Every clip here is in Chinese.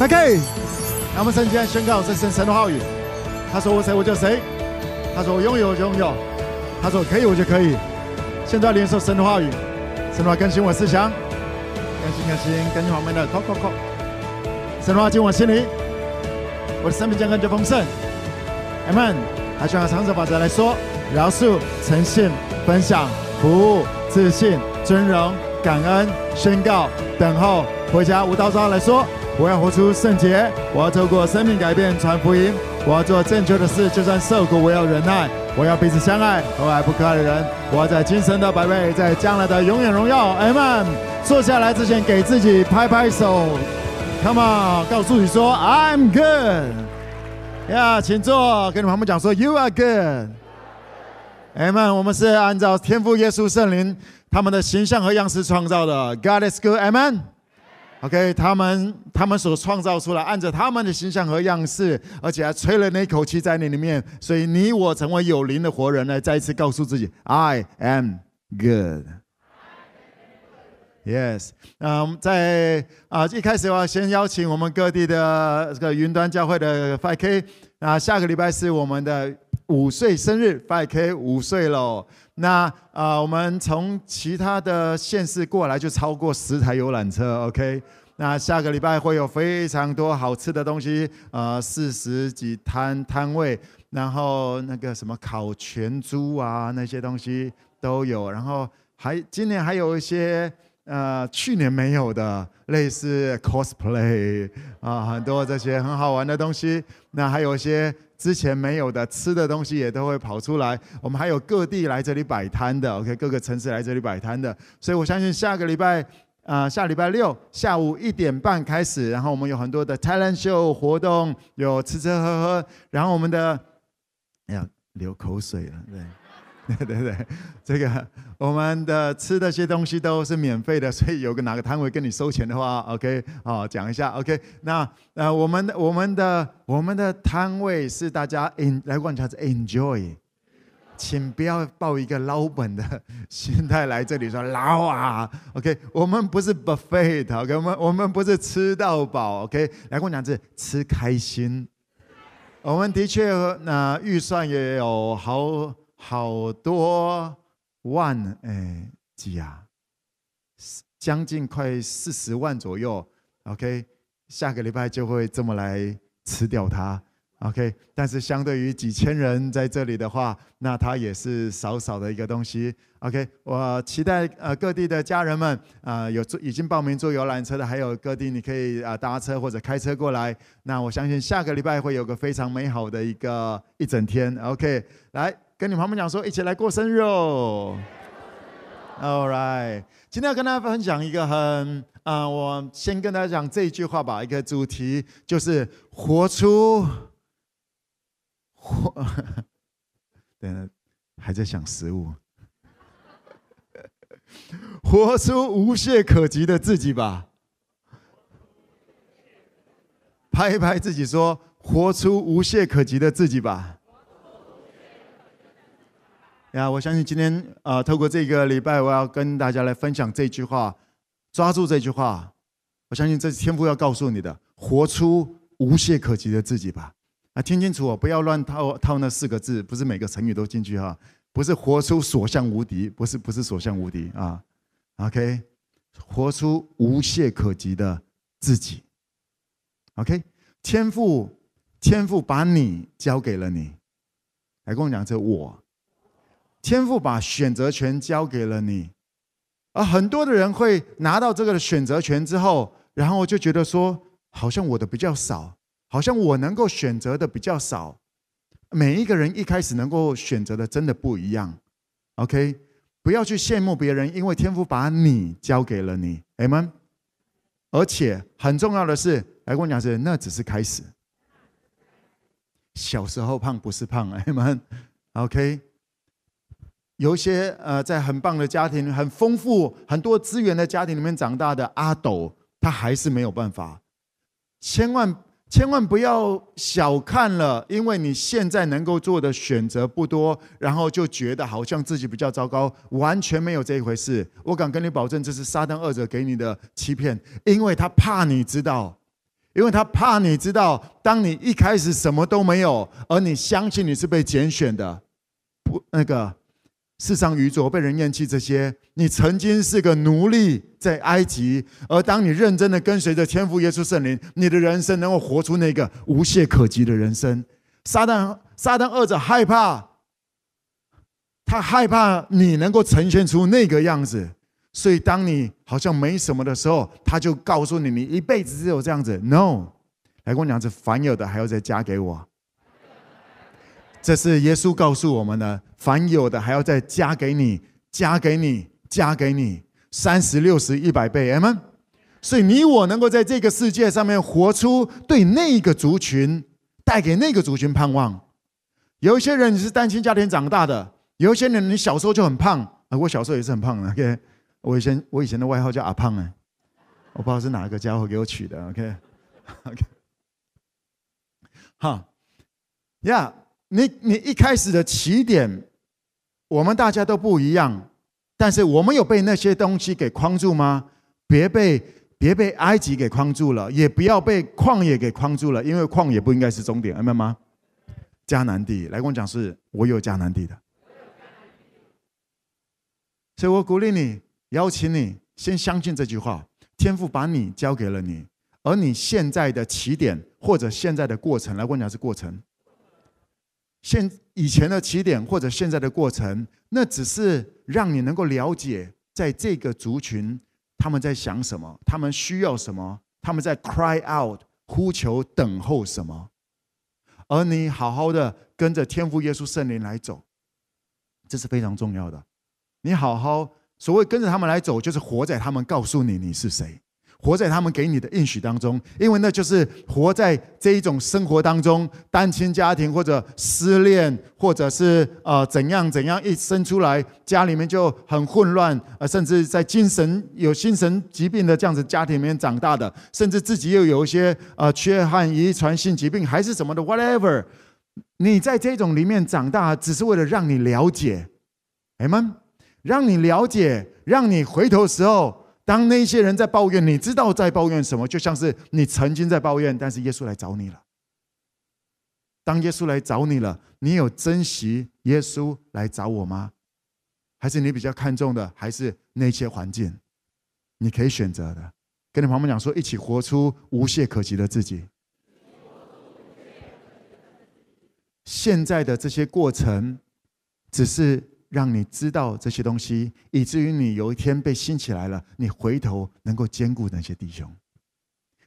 OK，那我们圣经宣告这是神的话语。他说我谁我就谁，他说我拥有我就拥有，他说我可以我就可以。现在领受神的话语，神的话更新我思想，更新更新更新我们的 cococo。神的话进我心里，我的生命将更加丰盛。Amen。还需要长者法则来说：饶恕、诚信、分享、服务、自信、尊荣、感恩、宣告、等候。回家无道招来说。我要活出圣洁，我要透过生命改变传福音，我要做正确的事，就算受苦，我要忍耐，我要彼此相爱，和爱不可爱的人，我要在今生的百倍，在将来的永远荣耀。阿们。坐下来之前，给自己拍拍手，Come on，告诉你说 I'm good。呀，请坐，跟你们讲说 You are good。阿们，我们是按照天父耶稣圣灵他们的形象和样式创造的，God is good。阿们。OK，他们他们所创造出来，按照他们的形象和样式，而且还吹了那口气在你里面，所以你我成为有灵的活人呢。再一次告诉自己，I am good。Yes，嗯，在啊一开始我要先邀请我们各地的这个云端教会的 5K 啊，下个礼拜是我们的五岁生日，5K 五岁喽。那啊、我们从其他的县市过来就超过十台游览车，OK。那下个礼拜会有非常多好吃的东西，呃，四十几摊摊位，然后那个什么烤全猪啊，那些东西都有。然后还今年还有一些呃去年没有的，类似 cosplay 啊，很多这些很好玩的东西。那还有一些。之前没有的吃的东西也都会跑出来，我们还有各地来这里摆摊的，OK，各个城市来这里摆摊的，所以我相信下个礼拜，啊、下礼拜六下午一点半开始，然后我们有很多的 talent show 活动，有吃吃喝喝，然后我们的，哎呀，流口水了，对。对对对，这个我们的吃的些东西都是免费的，所以有个哪个摊位跟你收钱的话，OK，好，讲一下，OK。那呃，我们的我们的我们的摊位是大家 in 来观察是 enjoy，请不要抱一个捞本的心态来这里说捞啊，OK。我们不是 buffet，OK，我们我们不是吃到饱，OK。来跟我讲是吃开心，我们的确那预算也有好。好多万哎几啊，将近快四十万左右。OK，下个礼拜就会这么来吃掉它。OK，但是相对于几千人在这里的话，那它也是少少的一个东西。OK，我期待呃各地的家人们啊、呃、有已经报名坐游览车的，还有各地你可以啊搭车或者开车过来。那我相信下个礼拜会有个非常美好的一个一整天。OK，来。跟你旁边讲说，一起来过生日哦。All right，今天要跟大家分享一个很啊、我先跟大家讲这一句话吧。一个主题就是活出活，等等，还在想食物，活出无懈可击的自己吧。拍一拍自己说，活出无懈可击的自己吧。呀，我相信今天啊、透过这个礼拜，我要跟大家来分享这句话，抓住这句话。我相信这是天父要告诉你的，活出无懈可击的自己吧。啊，听清楚哦，不要乱套套那四个字，不是每个成语都进去哈。不是活出所向无敌，不是不是所向无敌啊。OK，活出无懈可击的自己。OK，天赋天赋把你交给了你，来跟我讲这我。天赋把选择权交给了你，而很多的人会拿到这个选择权之后，然后就觉得说，好像我的比较少，好像我能够选择的比较少。每一个人一开始能够选择的真的不一样。OK，不要去羡慕别人，因为天父把你交给了你 m。而且很重要的是，来跟我讲是，那只是开始。小时候胖不是胖 m。OK。有一些呃，在很棒的家庭、很丰富、很多资源的家庭里面长大的阿斗，他还是没有办法。千万千万不要小看了，因为你现在能够做的选择不多，然后就觉得好像自己比较糟糕，完全没有这一回事。我敢跟你保证，这是撒旦二者给你的欺骗，因为他怕你知道，因为他怕你知道，当你一开始什么都没有，而你相信你是被拣选的，不那个世上愚拙被人厌弃这些，你曾经是个奴隶在埃及，而当你认真的跟随着天父耶稣圣灵，你的人生能够活出那个无懈可击的人生。撒旦撒旦恶者害怕，他害怕你能够呈现出那个样子。所以，当你好像没什么的时候，他就告诉你，你一辈子只有这样子。No，来跟我讲，这凡有的还要再加给我。这是耶稣告诉我们的，凡有的还要再加给你，加给你，加给你，三十、六十、一百倍。Amen。所以，你我能够在这个世界上面活出对那个族群，带给那个族群盼望。有一些人你是单亲家庭长大的，有一些人你小时候就很胖啊，我小时候也是很胖的。OK。我以前我以前的外号叫阿胖哎，我不知道是哪个家伙给我取的。OK，OK，好呀，你你一开始的起点，我们大家都不一样，但是我们有被那些东西给框住吗？别被别被埃及给框住了，也不要被旷野给框住了，因为旷野不应该是终点，明白吗？迦南地，来跟我讲，是我有迦南地的，所以我鼓励你。邀请你先相信这句话：天父把你交给了你，而你现在的起点或者现在的过程，来跟我讲，是过程。现以前的起点或者现在的过程，那只是让你能够了解，在这个族群他们在想什么，他们需要什么，他们在 cry out 呼求等候什么，而你好好的跟着天父耶稣圣灵来走，这是非常重要的。你好好。所谓跟着他们来走，就是活在他们告诉你你是谁，活在他们给你的应许当中，因为那就是活在这一种生活当中，单亲家庭或者失恋，或者是呃怎样怎样一生出来家里面就很混乱，呃甚至在精神有精神疾病的这样子家庭里面长大的，甚至自己又有一些呃缺憾遗传性疾病还是什么的 whatever，你在这种里面长大，只是为了让你了解，Amen。让你了解，让你回头时候，当那些人在抱怨，你知道在抱怨什么，就像是你曾经在抱怨，但是耶稣来找你了。当耶稣来找你了，你有珍惜耶稣来找我吗？还是你比较看重的还是那些环境？你可以选择的，跟你旁边讲说，一起活出无懈可击的自己。现在的这些过程，只是。让你知道这些东西，以至于你有一天被兴起来了，你回头能够兼顾那些弟兄。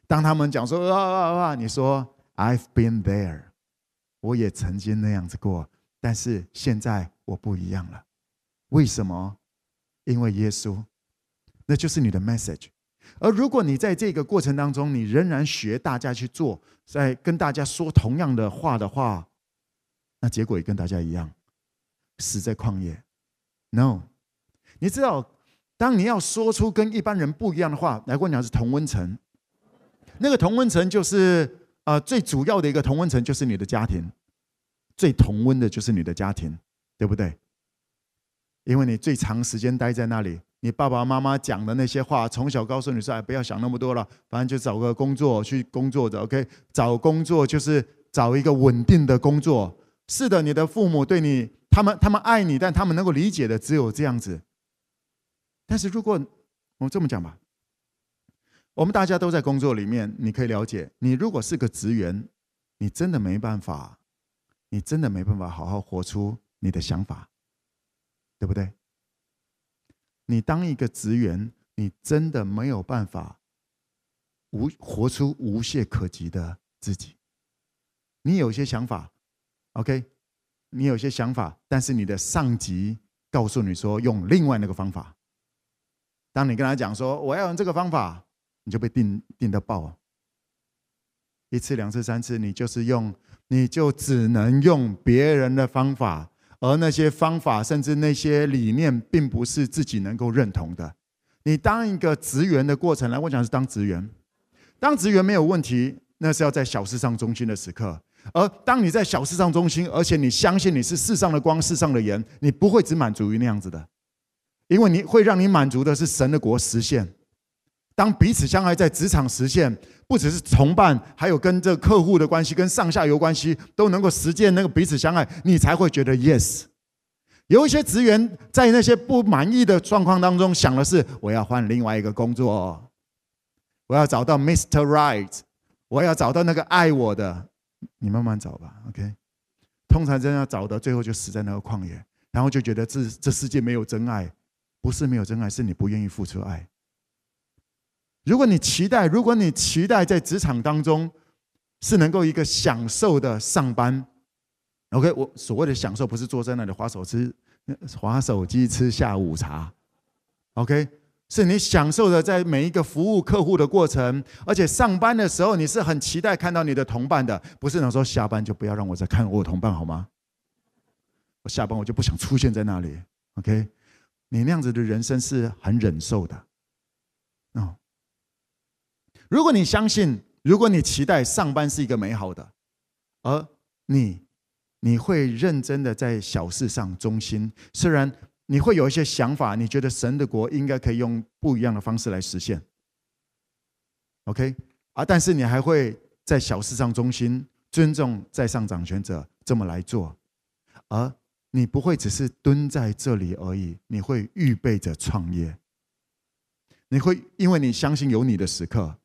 当他们讲说啊啊啊，你说 I've been there，我也曾经那样子过，但是现在我不一样了。为什么？因为耶稣，那就是你的 message。而如果你在这个过程当中，你仍然学大家去做，在跟大家说同样的话的话，那结果也跟大家一样。死在旷野，no，你知道，当你要说出跟一般人不一样的话，来跟我讲是同温层。那个同温层就是呃最主要的一个同温层就是你的家庭，最同温的就是你的家庭，对不对？因为你最长时间待在那里，你爸爸妈妈讲的那些话，从小告诉你说，哎，不要想那么多了，反正就找个工作去工作的，OK？找工作就是找一个稳定的工作。是的，你的父母对你。他们他们爱你，但他们能够理解的只有这样子。但是如果我这么讲吧，我们大家都在工作里面，你可以了解，你如果是个职员，你真的没办法，你真的没办法好好活出你的想法，对不对？你当一个职员，你真的没有办法无活出无懈可击的自己。你有些想法，OK。你有些想法，但是你的上级告诉你说用另外那个方法。当你跟他讲说我要用这个方法，你就被定定到爆。一次、两次、三次，你就是用，你就只能用别人的方法，而那些方法甚至那些理念，并不是自己能够认同的。你当一个职员的过程来，我讲是当职员，当职员没有问题，那是要在小事上忠心的时刻。而当你在小事上中心，而且你相信你是世上的光、世上的盐，你不会只满足于那样子的，因为你会让你满足的是神的国实现，当彼此相爱在职场实现，不只是同伴，还有跟这客户的关系、跟上下游关系都能够实践那个彼此相爱，你才会觉得 yes。有一些职员在那些不满意的状况当中，想的是我要换另外一个工作，我要找到 Mr. Right，我要找到那个爱我的。你慢慢找吧，OK。通常这样找的，最后就死在那个旷野，然后就觉得这这世界没有真爱，不是没有真爱，是你不愿意付出爱。如果你期待，如果你期待在职场当中是能够一个享受的上班。OK，我所谓的享受不是坐在那里划手机、划手机吃下午茶。OK，是你享受的在每一个服务客户的过程，而且上班的时候你是很期待看到你的同伴的，不是那说下班就不要让我再看我的同伴好吗？我下班我就不想出现在那里。OK，你那样子的人生是很忍受的。哦，如果你相信，如果你期待上班是一个美好的，而你。你会认真的在小事上忠心，虽然你会有一些想法，你觉得神的国应该可以用不一样的方式来实现，OK 啊，但是你还会在小事上忠心，尊重在上掌权者这么来做，而你不会只是蹲在这里而已，你会预备着创业，你会因为你相信有你的时刻，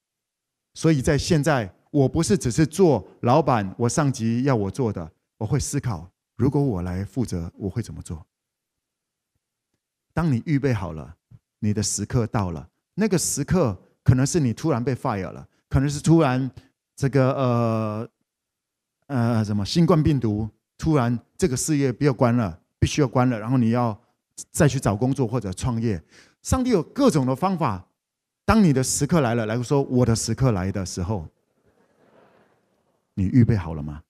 所以在现在，我不是只是做老板，我上级要我做的。我会思考，如果我来负责，我会怎么做？当你预备好了，你的时刻到了，那个时刻可能是你突然被 fire 了，可能是突然这个呃呃什么新冠病毒突然这个事业不要关了，必须要关了，然后你要再去找工作或者创业。上帝有各种的方法。当你的时刻来了，来说我的时刻来的时候，你预备好了吗？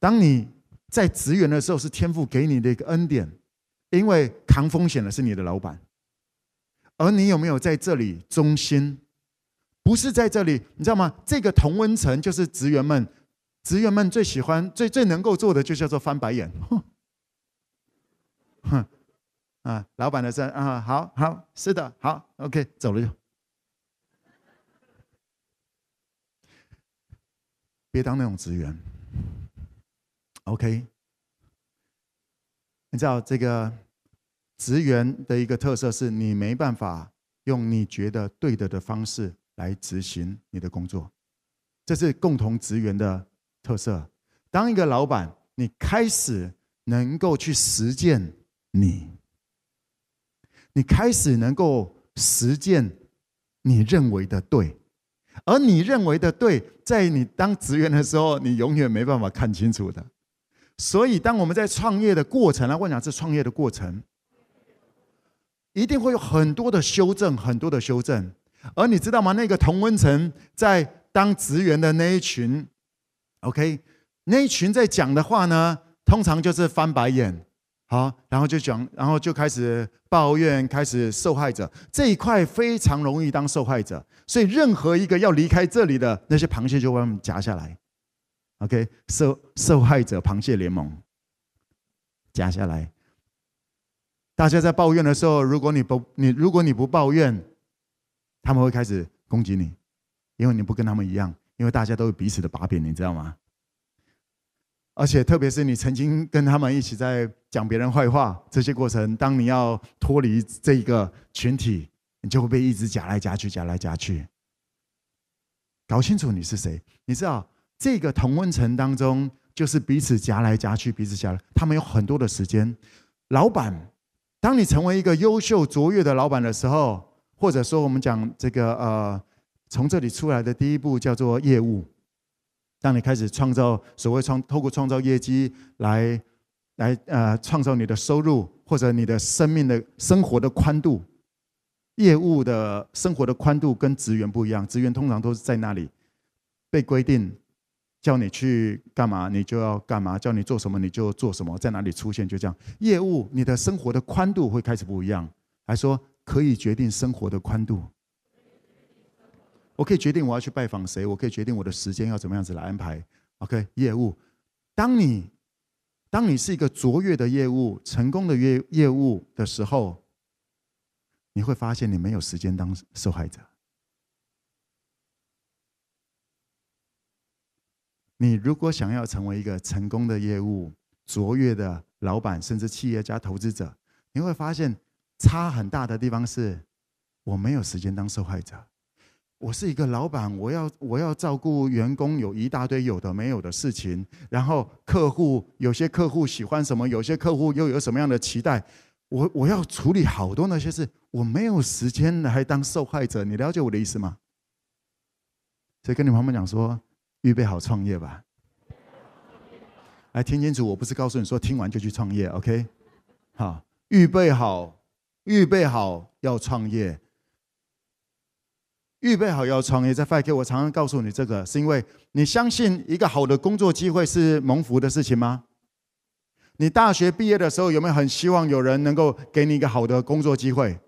当你在职员的时候，是天赋给你的一个恩典，因为扛风险的是你的老板，而你有没有在这里忠心？不是在这里，你知道吗？这个同温层就是职员们，职员们最喜欢、最最能够做的，就叫做翻白眼。哼，哼，啊，老板的事啊，好好，是的，好，OK，走了就，别当那种职员。OK，你知道这个职员的一个特色是你没办法用你觉得对的的方式来执行你的工作，这是共同职员的特色。当一个老板，你开始能够去实践你，你开始能够实践你认为的对，而你认为的对，在你当职员的时候，你永远没办法看清楚的。所以，当我们在创业的过程啊，我讲是创业的过程，一定会有很多的修正，很多的修正。而你知道吗？那个同温层在当职员的那一群，OK，那一群在讲的话呢，通常就是翻白眼，好，然后就讲，然后就开始抱怨，开始受害者这一块非常容易当受害者。所以，任何一个要离开这里的那些螃蟹，就把他们夹下来。OK，受受害者螃蟹联盟夹下来。大家在抱怨的时候，如果你不你如果你不抱怨，他们会开始攻击你，因为你不跟他们一样，因为大家都有彼此的把柄，你知道吗？而且特别是你曾经跟他们一起在讲别人坏话，这些过程，当你要脱离这一个群体，你就会被一直夹来夹去，夹来夹去。搞清楚你是谁，你知道？这个同温层当中，就是彼此夹来夹去，彼此夹来。他们有很多的时间。老板，当你成为一个优秀卓越的老板的时候，或者说我们讲这个呃，从这里出来的第一步叫做业务。当你开始创造所谓创，透过创造业绩来来呃创造你的收入，或者你的生命的生活的宽度，业务的生活的宽度跟职员不一样。职员通常都是在那里被规定。叫你去干嘛，你就要干嘛；叫你做什么，你就做什么。在哪里出现，就这样。业务，你的生活的宽度会开始不一样。还说可以决定生活的宽度，我可以决定我要去拜访谁，我可以决定我的时间要怎么样子来安排。OK，业务。当你当你是一个卓越的业务、成功的业业务的时候，你会发现你没有时间当受害者。你如果想要成为一个成功的业务、卓越的老板，甚至企业家、投资者，你会发现差很大的地方是，我没有时间当受害者。我是一个老板，我要我要照顾员工，有一大堆有的没有的事情。然后客户有些客户喜欢什么，有些客户又有什么样的期待，我我要处理好多那些事，我没有时间来当受害者。你了解我的意思吗？所以跟你朋友们讲说。预备好创业吧！来听清楚，我不是告诉你说听完就去创业，OK？好，预备好，预备好要创业，预备好要创业。在 FiveK，我常常告诉你这个，是因为你相信一个好的工作机会是蒙福的事情吗？你大学毕业的时候有没有很希望有人能够给你一个好的工作机会？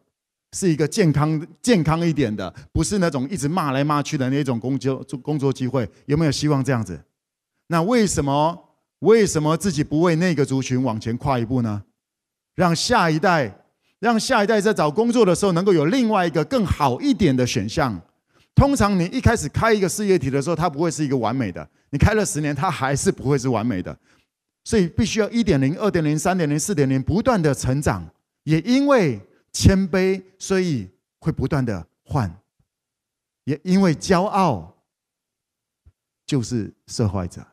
是一个健康、健康一点的，不是那种一直骂来骂去的那种工作、工作机会，有没有希望这样子？那为什么为什么自己不为那个族群往前跨一步呢？让下一代，让下一代在找工作的时候能够有另外一个更好一点的选项。通常你一开始开一个事业体的时候，它不会是一个完美的，你开了十年，它还是不会是完美的，所以必须要一点零、二点零、三点零、四点零不断的成长，也因为。谦卑，所以会不断的换，也因为骄傲，就是受害者。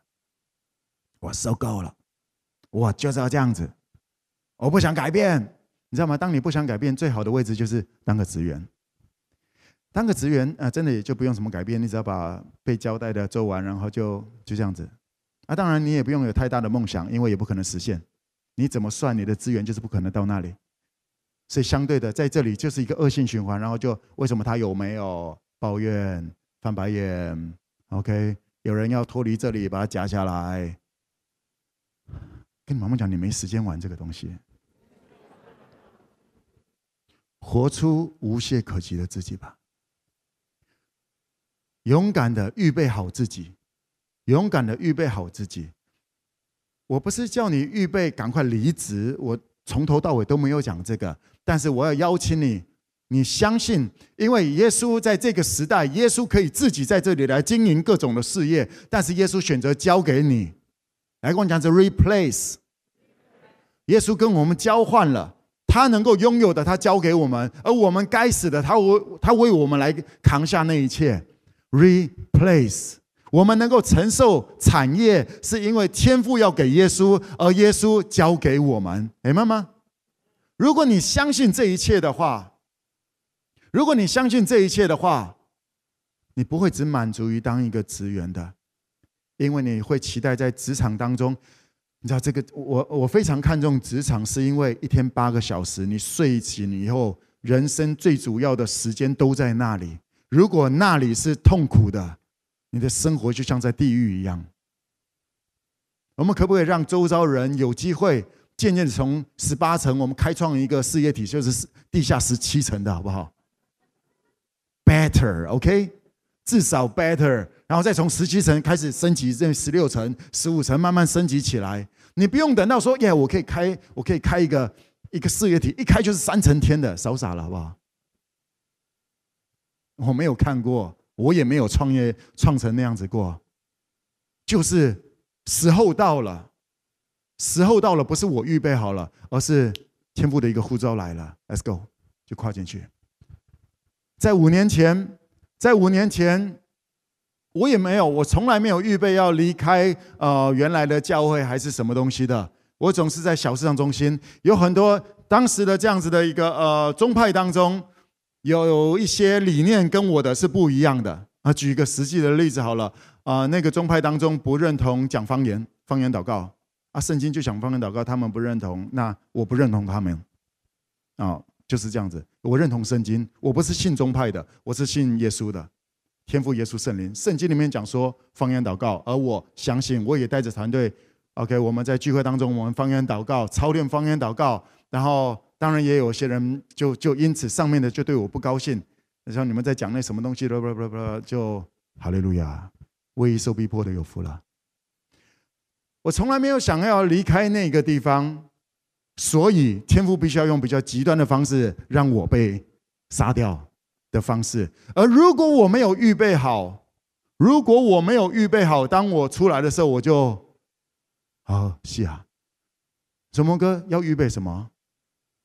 我受够了，我就是要这样子，我不想改变，你知道吗？当你不想改变，最好的位置就是当个职员。当个职员啊，真的也就不用什么改变，你只要把被交代的做完，然后就就这样子。啊，当然你也不用有太大的梦想，因为也不可能实现。你怎么算，你的资源就是不可能到那里。是相对的，在这里就是一个恶性循环，然后就为什么他有没有抱怨、翻白眼？OK，有人要脱离这里，把它夹下来。跟你妈妈讲，你没时间玩这个东西。活出无懈可击的自己吧，勇敢的预备好自己，勇敢的预备好自己。我不是叫你预备赶快离职，我。从头到尾都没有讲这个，但是我要邀请你，你相信，因为耶稣在这个时代，耶稣可以自己在这里来经营各种的事业，但是耶稣选择交给你，来跟我讲这 replace，耶稣跟我们交换了，他能够拥有的，他交给我们，而我们该死的，他为他为我们来扛下那一切，replace。我们能够承受产业，是因为天父要给耶稣，而耶稣交给我们，明白吗？如果你相信这一切的话，如果你相信这一切的话，你不会只满足于当一个职员的，因为你会期待在职场当中。你知道这个，我我非常看重职场，是因为一天八个小时，你睡醒以后，人生最主要的时间都在那里。如果那里是痛苦的，你的生活就像在地狱一样。我们可不可以让周遭人有机会渐渐从十八层，我们开创一个事业体，就是地下十七层的好不好？Better，OK，至少 better，然后再从十七层开始升级，这十六层、十五层慢慢升级起来。你不用等到说，耶，我可以开，我可以开一个一个事业体，一开就是三层天的，少傻了好不好？我没有看过。我也没有创业创成那样子过，就是时候到了，时候到了，不是我预备好了，而是天父的一个呼召来了，Let's go，就跨进去。在五年前，在五年前，我也没有，我从来没有预备要离开呃原来的教会还是什么东西的。我总是在小市场中心，有很多当时的这样子的一个呃宗派当中。有一些理念跟我的是不一样的啊。举一个实际的例子好了啊，那个宗派当中不认同讲方言、方言祷告啊，圣经就讲方言祷告，他们不认同，那我不认同他们啊，就是这样子。我认同圣经，我不是信宗派的，我是信耶稣的，天父耶稣圣灵。圣经里面讲说方言祷告，而我相信，我也带着团队，OK，我们在聚会当中，我们方言祷告，操练方言祷告，然后。当然也有些人就就因此上面的就对我不高兴，然后你们在讲那什么东西，就哈利路亚，为受逼迫的有福了。我从来没有想要离开那个地方，所以天父必须要用比较极端的方式让我被杀掉的方式。而如果我没有预备好，如果我没有预备好，当我出来的时候，我就，啊，是啊，什么哥要预备什么？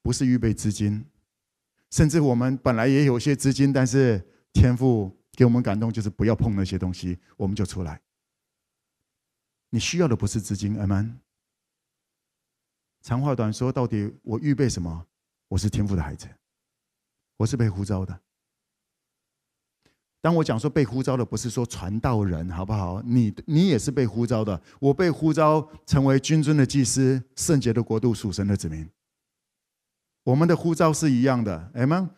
不是预备资金，甚至我们本来也有些资金，但是天赋给我们感动，就是不要碰那些东西，我们就出来。你需要的不是资金，阿门。长话短说，到底我预备什么？我是天赋的孩子，我是被呼召的。当我讲说被呼召的，不是说传道人，好不好？你你也是被呼召的。我被呼召成为君尊的祭司，圣洁的国度，属神的子民。我们的呼召是一样的，阿们。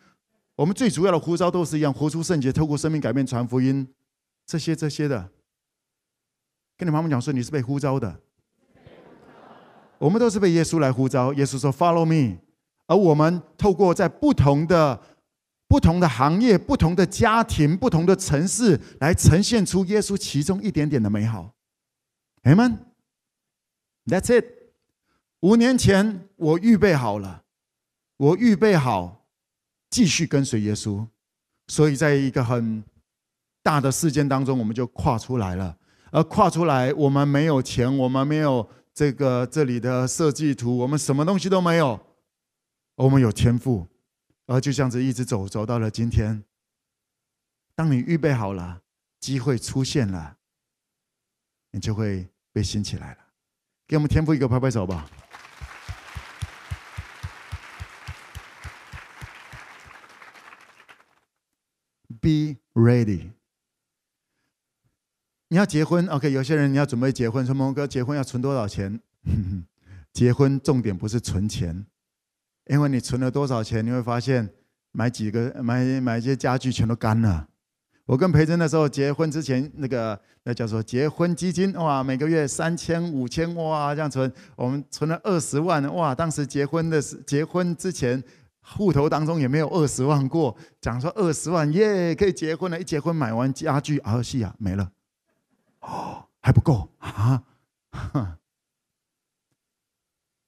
我们最主要的呼召都是一样，活出圣洁，透过生命改变，传福音，这些这些的。跟你妈妈讲说，你是被呼召的。我们都是被耶稣来呼召。耶稣说：“Follow me。”而我们透过在不同的、不同的行业、不同的家庭、不同的城市，来呈现出耶稣其中一点点的美好。Amen。That's it。五年前我预备好了，我预备好继续跟随耶稣，所以在一个很大的事件当中，我们就跨出来了。而跨出来，我们没有钱，我们没有这个这里的设计图，我们什么东西都没有。我们有天赋，而就这样子一直走，走到了今天。当你预备好了，机会出现了，你就会被兴起来了。给我们天赋一个拍拍手吧。Be ready。你要结婚，OK？有些人你要准备结婚，说蒙哥结婚要存多少钱？结婚重点不是存钱，因为你存了多少钱，你会发现买几个买买一些家具全都干了。我跟培珍的时候结婚之前，那个那叫做结婚基金，哇，每个月三千五千哇这样存，我们存了二十万哇。当时结婚的时结婚之前户头当中也没有二十万过，讲说二十万耶可以结婚了，一结婚买完家具啊，是啊没了。哦，还不够啊！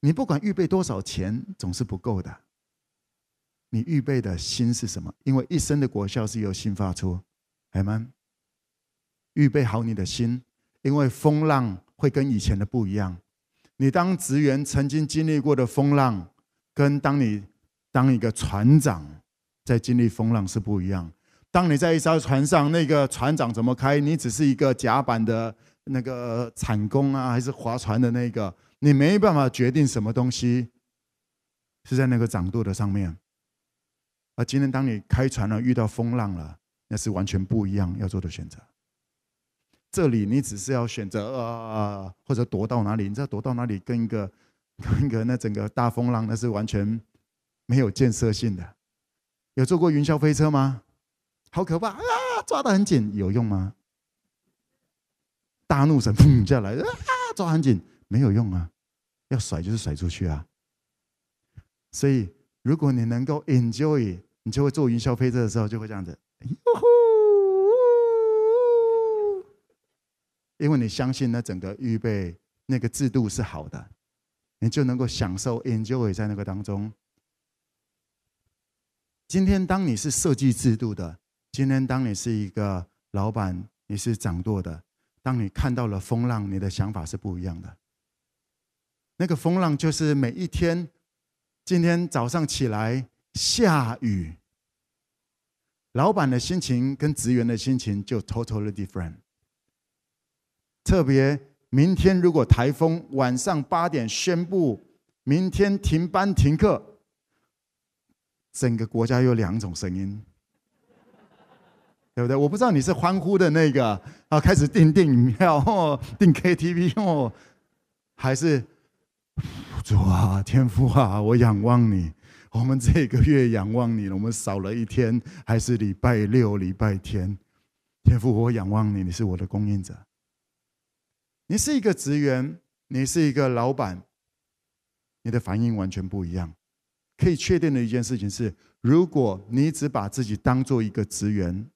你不管预备多少钱，总是不够的。你预备的心是什么？因为一生的果效是由心发出，阿们。预备好你的心，因为风浪会跟以前的不一样。你当职员曾经经历过的风浪，跟当你当一个船长在经历风浪是不一样。当你在一艘船上，那个船长怎么开？你只是一个甲板的那个铲工啊，还是划船的那个？你没办法决定什么东西是在那个掌舵的上面。而今天，当你开船了，遇到风浪了，那是完全不一样要做的选择。这里你只是要选择啊，或者躲到哪里？你知道躲到哪里？跟一个跟一个那整个大风浪，那是完全没有建设性的。有坐过云霄飞车吗？好可怕啊！抓得很紧，有用吗？大怒神砰下来啊！抓很紧，没有用啊！要甩就是甩出去啊！所以，如果你能够 enjoy，你就会坐云霄飞车的时候就会这样子，因为你相信那整个预备那个制度是好的，你就能够享受 enjoy 在那个当中。今天，当你是设计制度的。今天，当你是一个老板，你是掌舵的，当你看到了风浪，你的想法是不一样的。那个风浪就是每一天，今天早上起来下雨，老板的心情跟职员的心情就 totally different。特别明天如果台风晚上八点宣布明天停班停课，整个国家有两种声音。对不对？我不知道你是欢呼的那个啊，开始订电影票哦，订 KTV 哦，还是主啊，天父啊，我仰望你。我们这个月仰望你了，我们少了一天，还是礼拜六、礼拜天。天父，我仰望你，你是我的供应者。你是一个职员，你是一个老板，你的反应完全不一样。可以确定的一件事情是，如果你只把自己当做一个职员，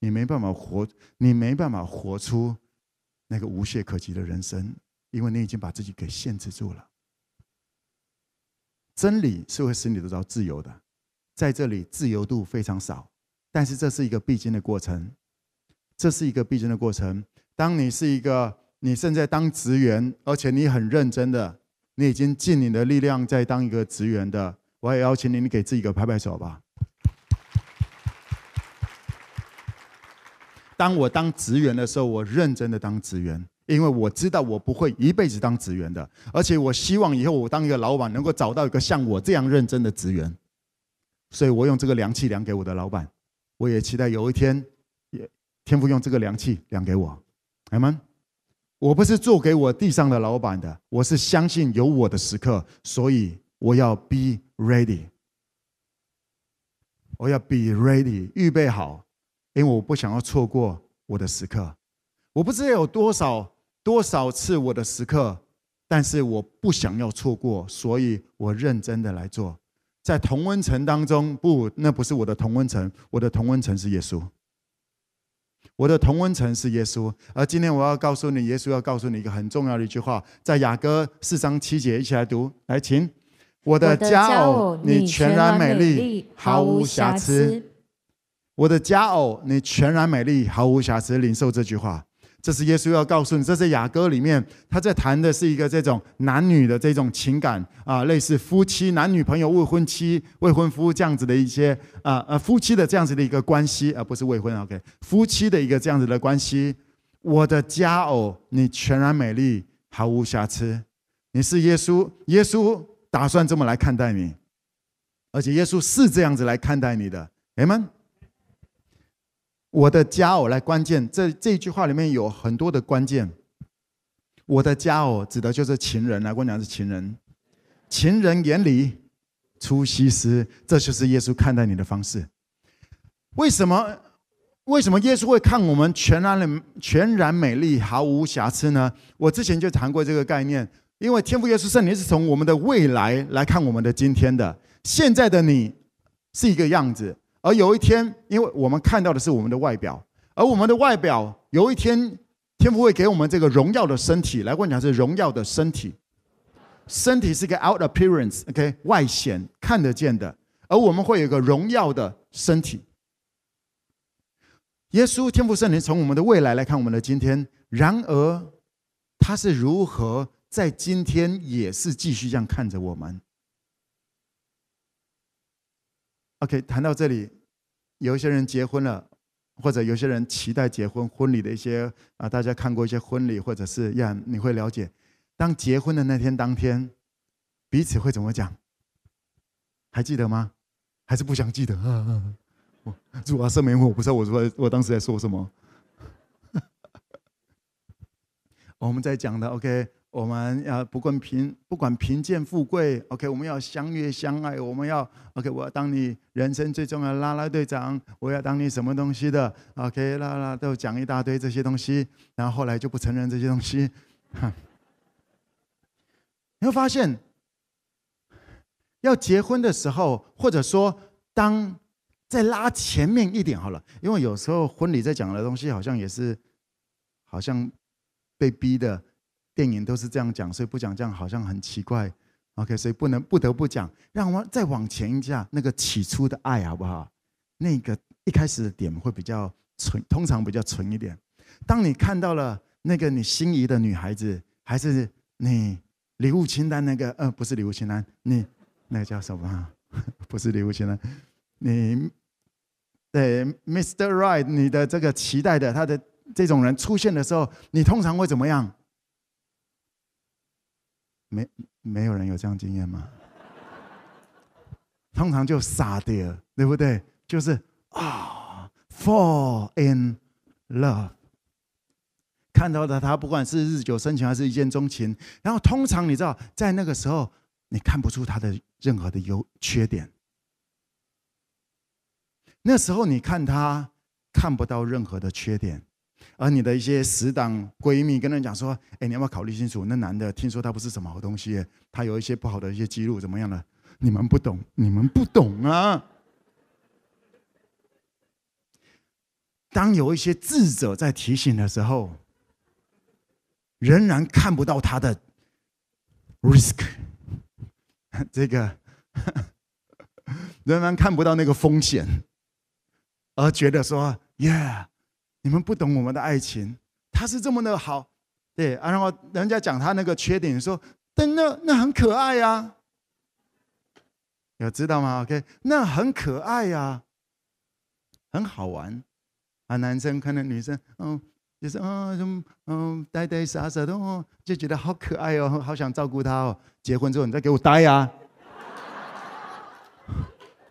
你没办法活，你没办法活出那个无懈可击的人生，因为你已经把自己给限制住了。真理是会使你得到自由的，在这里自由度非常少，但是这是一个必经的过程，这是一个必经的过程。当你是一个，你现在当职员，而且你很认真的，你已经尽你的力量在当一个职员的，我也邀请你，你给自己一个拍拍手吧。当我当职员的时候，我认真的当职员，因为我知道我不会一辈子当职员的，而且我希望以后我当一个老板，能够找到一个像我这样认真的职员，所以我用这个量器量给我的老板，我也期待有一天，也天父用这个量器量给我，阿们。我不是做给我地上的老板的，我是相信有我的时刻，所以我要 be ready，我要 be ready，预备好。因为我不想要错过我的时刻，我不知道有多少多少次我的时刻，但是我不想要错过，所以我认真的来做。在同温层当中，不，那不是我的同温层，我的同温层是耶稣，我的同温层是耶稣。而今天我要告诉你，耶稣要告诉你一个很重要的一句话，在雅歌四章七节，一起来读，来，请，我的佳偶，你全然美丽，毫无瑕疵。我的佳偶，你全然美丽，毫无瑕疵。领受这句话，这是耶稣要告诉你。这是雅歌里面，他在谈的是一个这种男女的这种情感啊，类似夫妻、男女朋友、未婚妻、未婚夫这样子的一些啊呃夫妻的这样子的一个关系，而不是未婚。OK，夫妻的一个这样子的关系。我的佳偶，你全然美丽，毫无瑕疵。你是耶稣，耶稣打算这么来看待你，而且耶稣是这样子来看待你的。阿们。我的家哦来，关键这这一句话里面有很多的关键。我的家哦指的就是情人，来我讲是情人。情人眼里出西施，这就是耶稣看待你的方式。为什么？为什么耶稣会看我们全然的全然美丽，毫无瑕疵呢？我之前就谈过这个概念，因为天父耶稣圣灵是从我们的未来来看我们的今天的。现在的你是一个样子。而有一天，因为我们看到的是我们的外表，而我们的外表有一天，天父会给我们这个荣耀的身体。来，我讲是荣耀的身体，身体是个 out appearance，OK，外显看得见的，而我们会有一个荣耀的身体。耶稣天父圣灵从我们的未来来看我们的今天，然而他是如何在今天也是继续这样看着我们？OK，谈到这里，有一些人结婚了，或者有些人期待结婚婚礼的一些啊，大家看过一些婚礼，或者是呀，你会了解，当结婚的那天当天，彼此会怎么讲？还记得吗？还是不想记得？啊啊！主啊，赦免我，我不知道我说我当时在说什么。我们在讲的 OK。我们要不管贫不管贫贱富贵，OK，我们要相约相爱，我们要 OK，我要当你人生最重要的啦啦队长，我要当你什么东西的，OK，啦啦都讲一大堆这些东西，然后后来就不承认这些东西。你会发现，要结婚的时候，或者说当再拉前面一点好了，因为有时候婚礼在讲的东西好像也是好像被逼的。电影都是这样讲，所以不讲这样好像很奇怪。OK，所以不能不得不讲。让我们再往前一下，那个起初的爱好不好？那个一开始的点会比较纯，通常比较纯一点。当你看到了那个你心仪的女孩子，还是你礼物清单那个，呃，不是礼物清单，你那个叫什么？不是礼物清单，你对 Mr. Right，你的这个期待的他的这种人出现的时候，你通常会怎么样？没没有人有这样经验吗？通常就傻掉，对不对？就是啊，fall in love，看到的他不管是日久生情还是一见钟情，然后通常你知道，在那个时候你看不出他的任何的优缺点，那时候你看他看不到任何的缺点。而你的一些死党闺蜜跟人讲说：“哎，你要不要考虑清楚？那男的听说他不是什么好东西，他有一些不好的一些记录，怎么样的？你们不懂，你们不懂啊！当有一些智者在提醒的时候，仍然看不到他的 risk，这个 仍然看不到那个风险，而觉得说：“耶，你们不懂我们的爱情，他是这么的好。”对啊，然后人家讲他那个缺点，说：“但那那很可爱呀，有知道吗？OK，那很可爱呀，很好玩。”啊，男生看到女生，嗯。就是嗯嗯呆呆傻傻的哦，就觉得好可爱哦，好想照顾他哦。结婚之后你再给我呆呀、啊，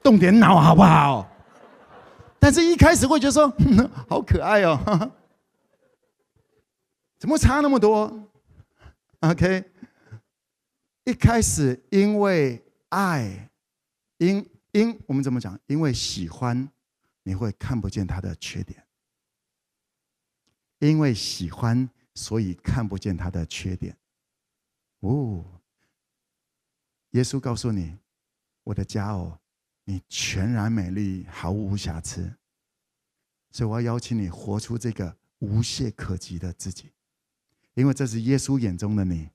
动点脑好不好？但是一开始会觉得说 好可爱哦，怎么差那么多？OK，一开始因为爱，因因我们怎么讲？因为喜欢，你会看不见他的缺点。因为喜欢，所以看不见他的缺点。哦，耶稣告诉你，我的家哦，你全然美丽，毫无瑕疵。所以我要邀请你活出这个无懈可击的自己，因为这是耶稣眼中的你，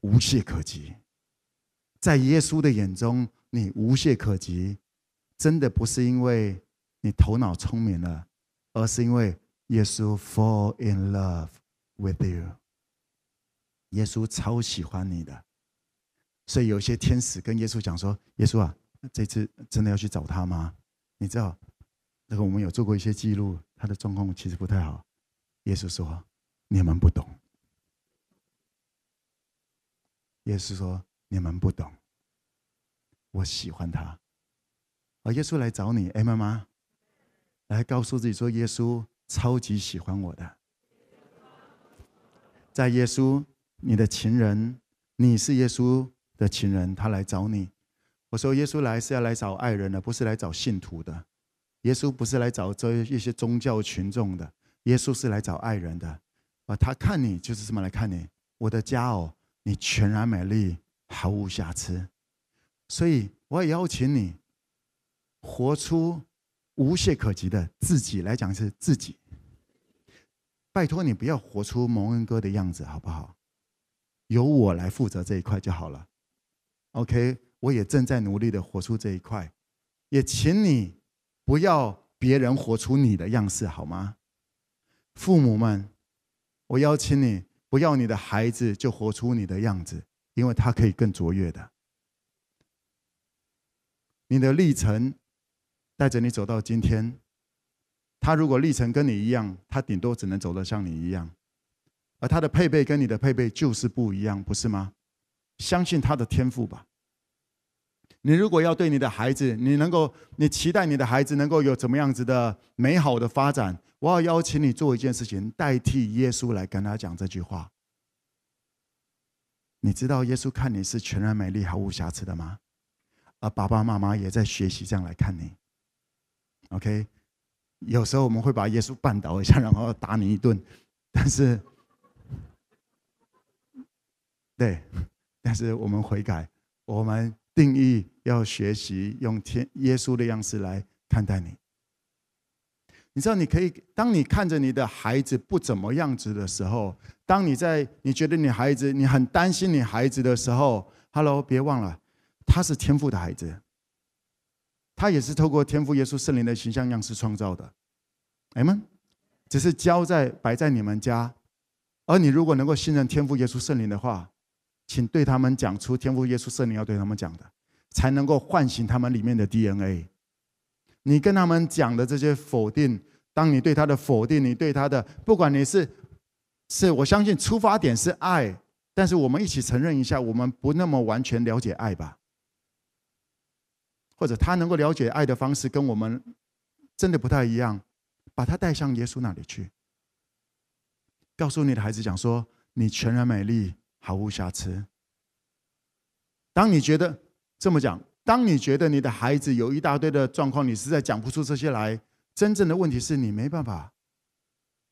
无懈可击。在耶稣的眼中，你无懈可击，真的不是因为你头脑聪明了，而是因为。耶稣 fall in love with you，耶稣超喜欢你的，所以有些天使跟耶稣讲说：“耶稣啊，这次真的要去找他吗？你知道，那个我们有做过一些记录，他的状况其实不太好。”耶稣说：“你们不懂。”耶稣说：“你们不懂，我喜欢他。”而耶稣来找你，哎，妈妈，来告诉自己说：“耶稣。”超级喜欢我的，在耶稣，你的情人，你是耶稣的情人，他来找你。我说，耶稣来是要来找爱人的，不是来找信徒的。耶稣不是来找这一些宗教群众的，耶稣是来找爱人的。啊，他看你就是这么来看你，我的家哦，你全然美丽，毫无瑕疵。所以，我也邀请你活出。无懈可击的自己来讲是自己，拜托你不要活出蒙恩哥的样子，好不好？由我来负责这一块就好了。OK，我也正在努力的活出这一块，也请你不要别人活出你的样式，好吗？父母们，我邀请你不要你的孩子就活出你的样子，因为他可以更卓越的。你的历程。带着你走到今天，他如果历程跟你一样，他顶多只能走得像你一样，而他的配备跟你的配备就是不一样，不是吗？相信他的天赋吧。你如果要对你的孩子，你能够，你期待你的孩子能够有怎么样子的美好的发展，我要邀请你做一件事情，代替耶稣来跟他讲这句话。你知道耶稣看你是全然美丽、毫无瑕疵的吗？而爸爸妈妈也在学习这样来看你。OK，有时候我们会把耶稣绊倒一下，然后打你一顿，但是，对，但是我们悔改，我们定义要学习用天耶稣的样式来看待你。你知道，你可以当你看着你的孩子不怎么样子的时候，当你在你觉得你孩子你很担心你孩子的时候，Hello，别忘了，他是天赋的孩子。他也是透过天赋耶稣圣灵的形象样式创造的，哎们，只是交在摆在你们家，而你如果能够信任天赋耶稣圣灵的话，请对他们讲出天父耶稣圣灵要对他们讲的，才能够唤醒他们里面的 DNA。你跟他们讲的这些否定，当你对他的否定，你对他的，不管你是是我相信出发点是爱，但是我们一起承认一下，我们不那么完全了解爱吧。或者他能够了解爱的方式跟我们真的不太一样，把他带向耶稣那里去，告诉你的孩子讲说：你全然美丽，毫无瑕疵。当你觉得这么讲，当你觉得你的孩子有一大堆的状况，你实在讲不出这些来，真正的问题是你没办法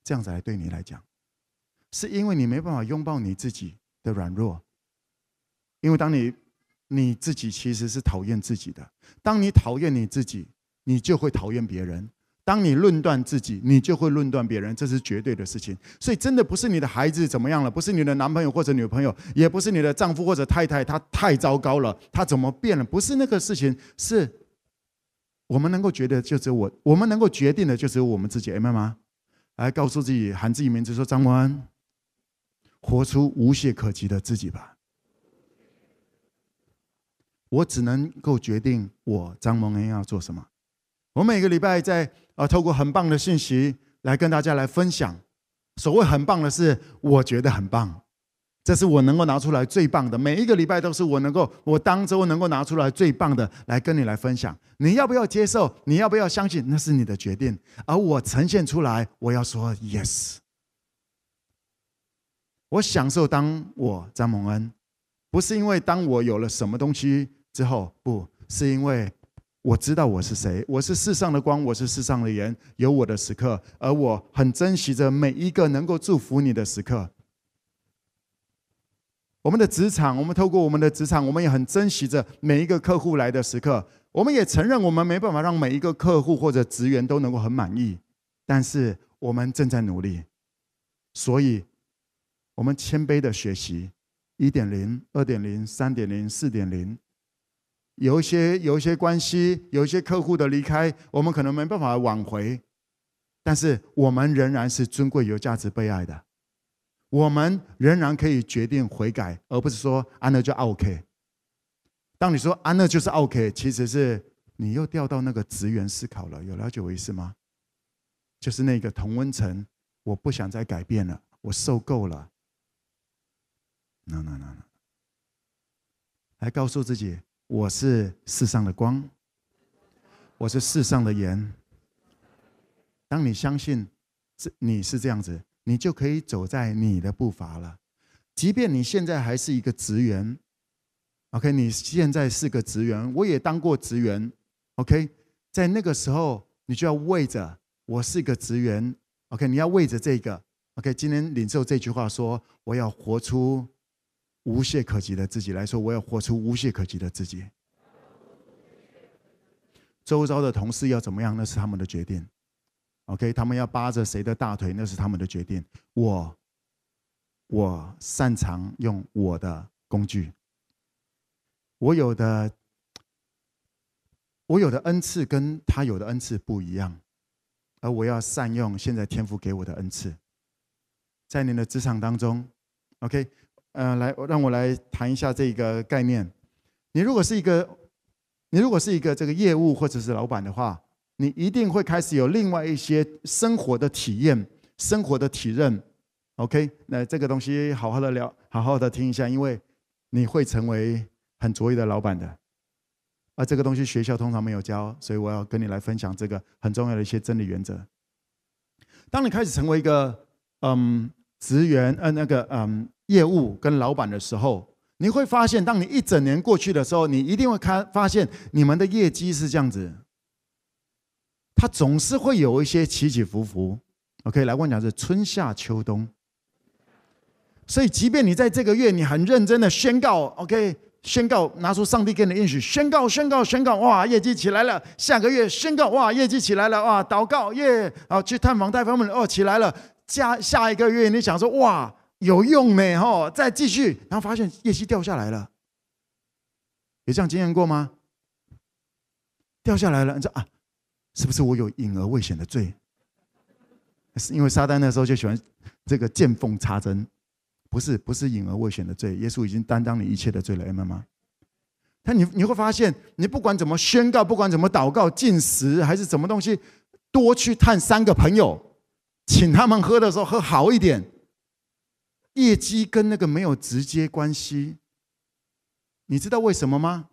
这样子来对你来讲，是因为你没办法拥抱你自己的软弱，因为当你。你自己其实是讨厌自己的。当你讨厌你自己，你就会讨厌别人。当你论断自己，你就会论断别人，这是绝对的事情。所以，真的不是你的孩子怎么样了，不是你的男朋友或者女朋友，也不是你的丈夫或者太太，他太糟糕了，他怎么变了？不是那个事情，是我们能够觉得就只有我，我们能够决定的就只有我们自己。Amen 吗？来告诉自己，喊自己名字，说张蒙恩，活出无懈可击的自己吧。我只能够决定我张蒙恩要做什么。我每个礼拜在啊，透过很棒的信息来跟大家来分享。所谓很棒的是，我觉得很棒。这是我能够拿出来最棒的，每一个礼拜都是我能够，我当周能够拿出来最棒的来跟你来分享。你要不要接受？你要不要相信？那是你的决定。而我呈现出来，我要说 yes。我享受当我张蒙恩，不是因为当我有了什么东西之后，不是因为我知道我是谁，我是世上的光，我是世上的盐，有我的时刻，而我很珍惜着每一个能够祝福你的时刻。我们的职场，我们透过我们的职场，我们也很珍惜着每一个客户来的时刻。我们也承认，我们没办法让每一个客户或者职员都能够很满意，但是我们正在努力。所以，我们谦卑的学习，一点零、二点零、三点零、四点零，有一些有一些关系，有一些客户的离开，我们可能没办法挽回，但是我们仍然是尊贵、有价值、被爱的。我们仍然可以决定悔改，而不是说安乐就 OK。当你说安乐就是 OK，其实是你又掉到那个职员思考了。有了解我意思吗？就是那个同温层，我不想再改变了，我受够了。No no no no，来告诉自己，我是世上的光，我是世上的盐。当你相信这你是这样子。你就可以走在你的步伐了，即便你现在还是一个职员，OK，你现在是个职员，我也当过职员，OK，在那个时候，你就要为着我是个职员，OK，你要为着这个，OK，今天领受这句话说，我要活出无懈可击的自己来说，我要活出无懈可击的自己。周遭的同事要怎么样，那是他们的决定。OK，他们要扒着谁的大腿，那是他们的决定。我，我擅长用我的工具。我有的，我有的恩赐跟他有的恩赐不一样，而我要善用现在天父给我的恩赐。在您的职场当中，OK，呃，来让我来谈一下这个概念。你如果是一个，你如果是一个这个业务或者是老板的话。你一定会开始有另外一些生活的体验、生活的体认，OK？那这个东西好好的聊，好好的听一下，因为你会成为很卓越的老板的。而这个东西学校通常没有教，所以我要跟你来分享这个很重要的一些真理原则。当你开始成为一个嗯职员，呃那个嗯业务跟老板的时候，你会发现，当你一整年过去的时候，你一定会看发现你们的业绩是这样子。它总是会有一些起起伏伏，OK，来问讲是春夏秋冬，所以即便你在这个月你很认真的宣告，OK，宣告拿出上帝给你的应许，宣告宣告宣告，哇，业绩起来了，下个月宣告，哇，业绩起来了，哇，祷告耶，然后去探访带他们，哦，起来了，下下一个月你想说，哇，有用没？哈，再继续，然后发现业绩掉下来了，有这样经验过吗？掉下来了，你说啊。是不是我有隐而未显的罪？是因为撒旦那时候就喜欢这个见缝插针，不是不是隐而未显的罪，耶稣已经担当你一切的罪了，阿们吗？但你你会发现，你不管怎么宣告，不管怎么祷告、进食，还是什么东西，多去探三个朋友，请他们喝的时候喝好一点。业绩跟那个没有直接关系，你知道为什么吗？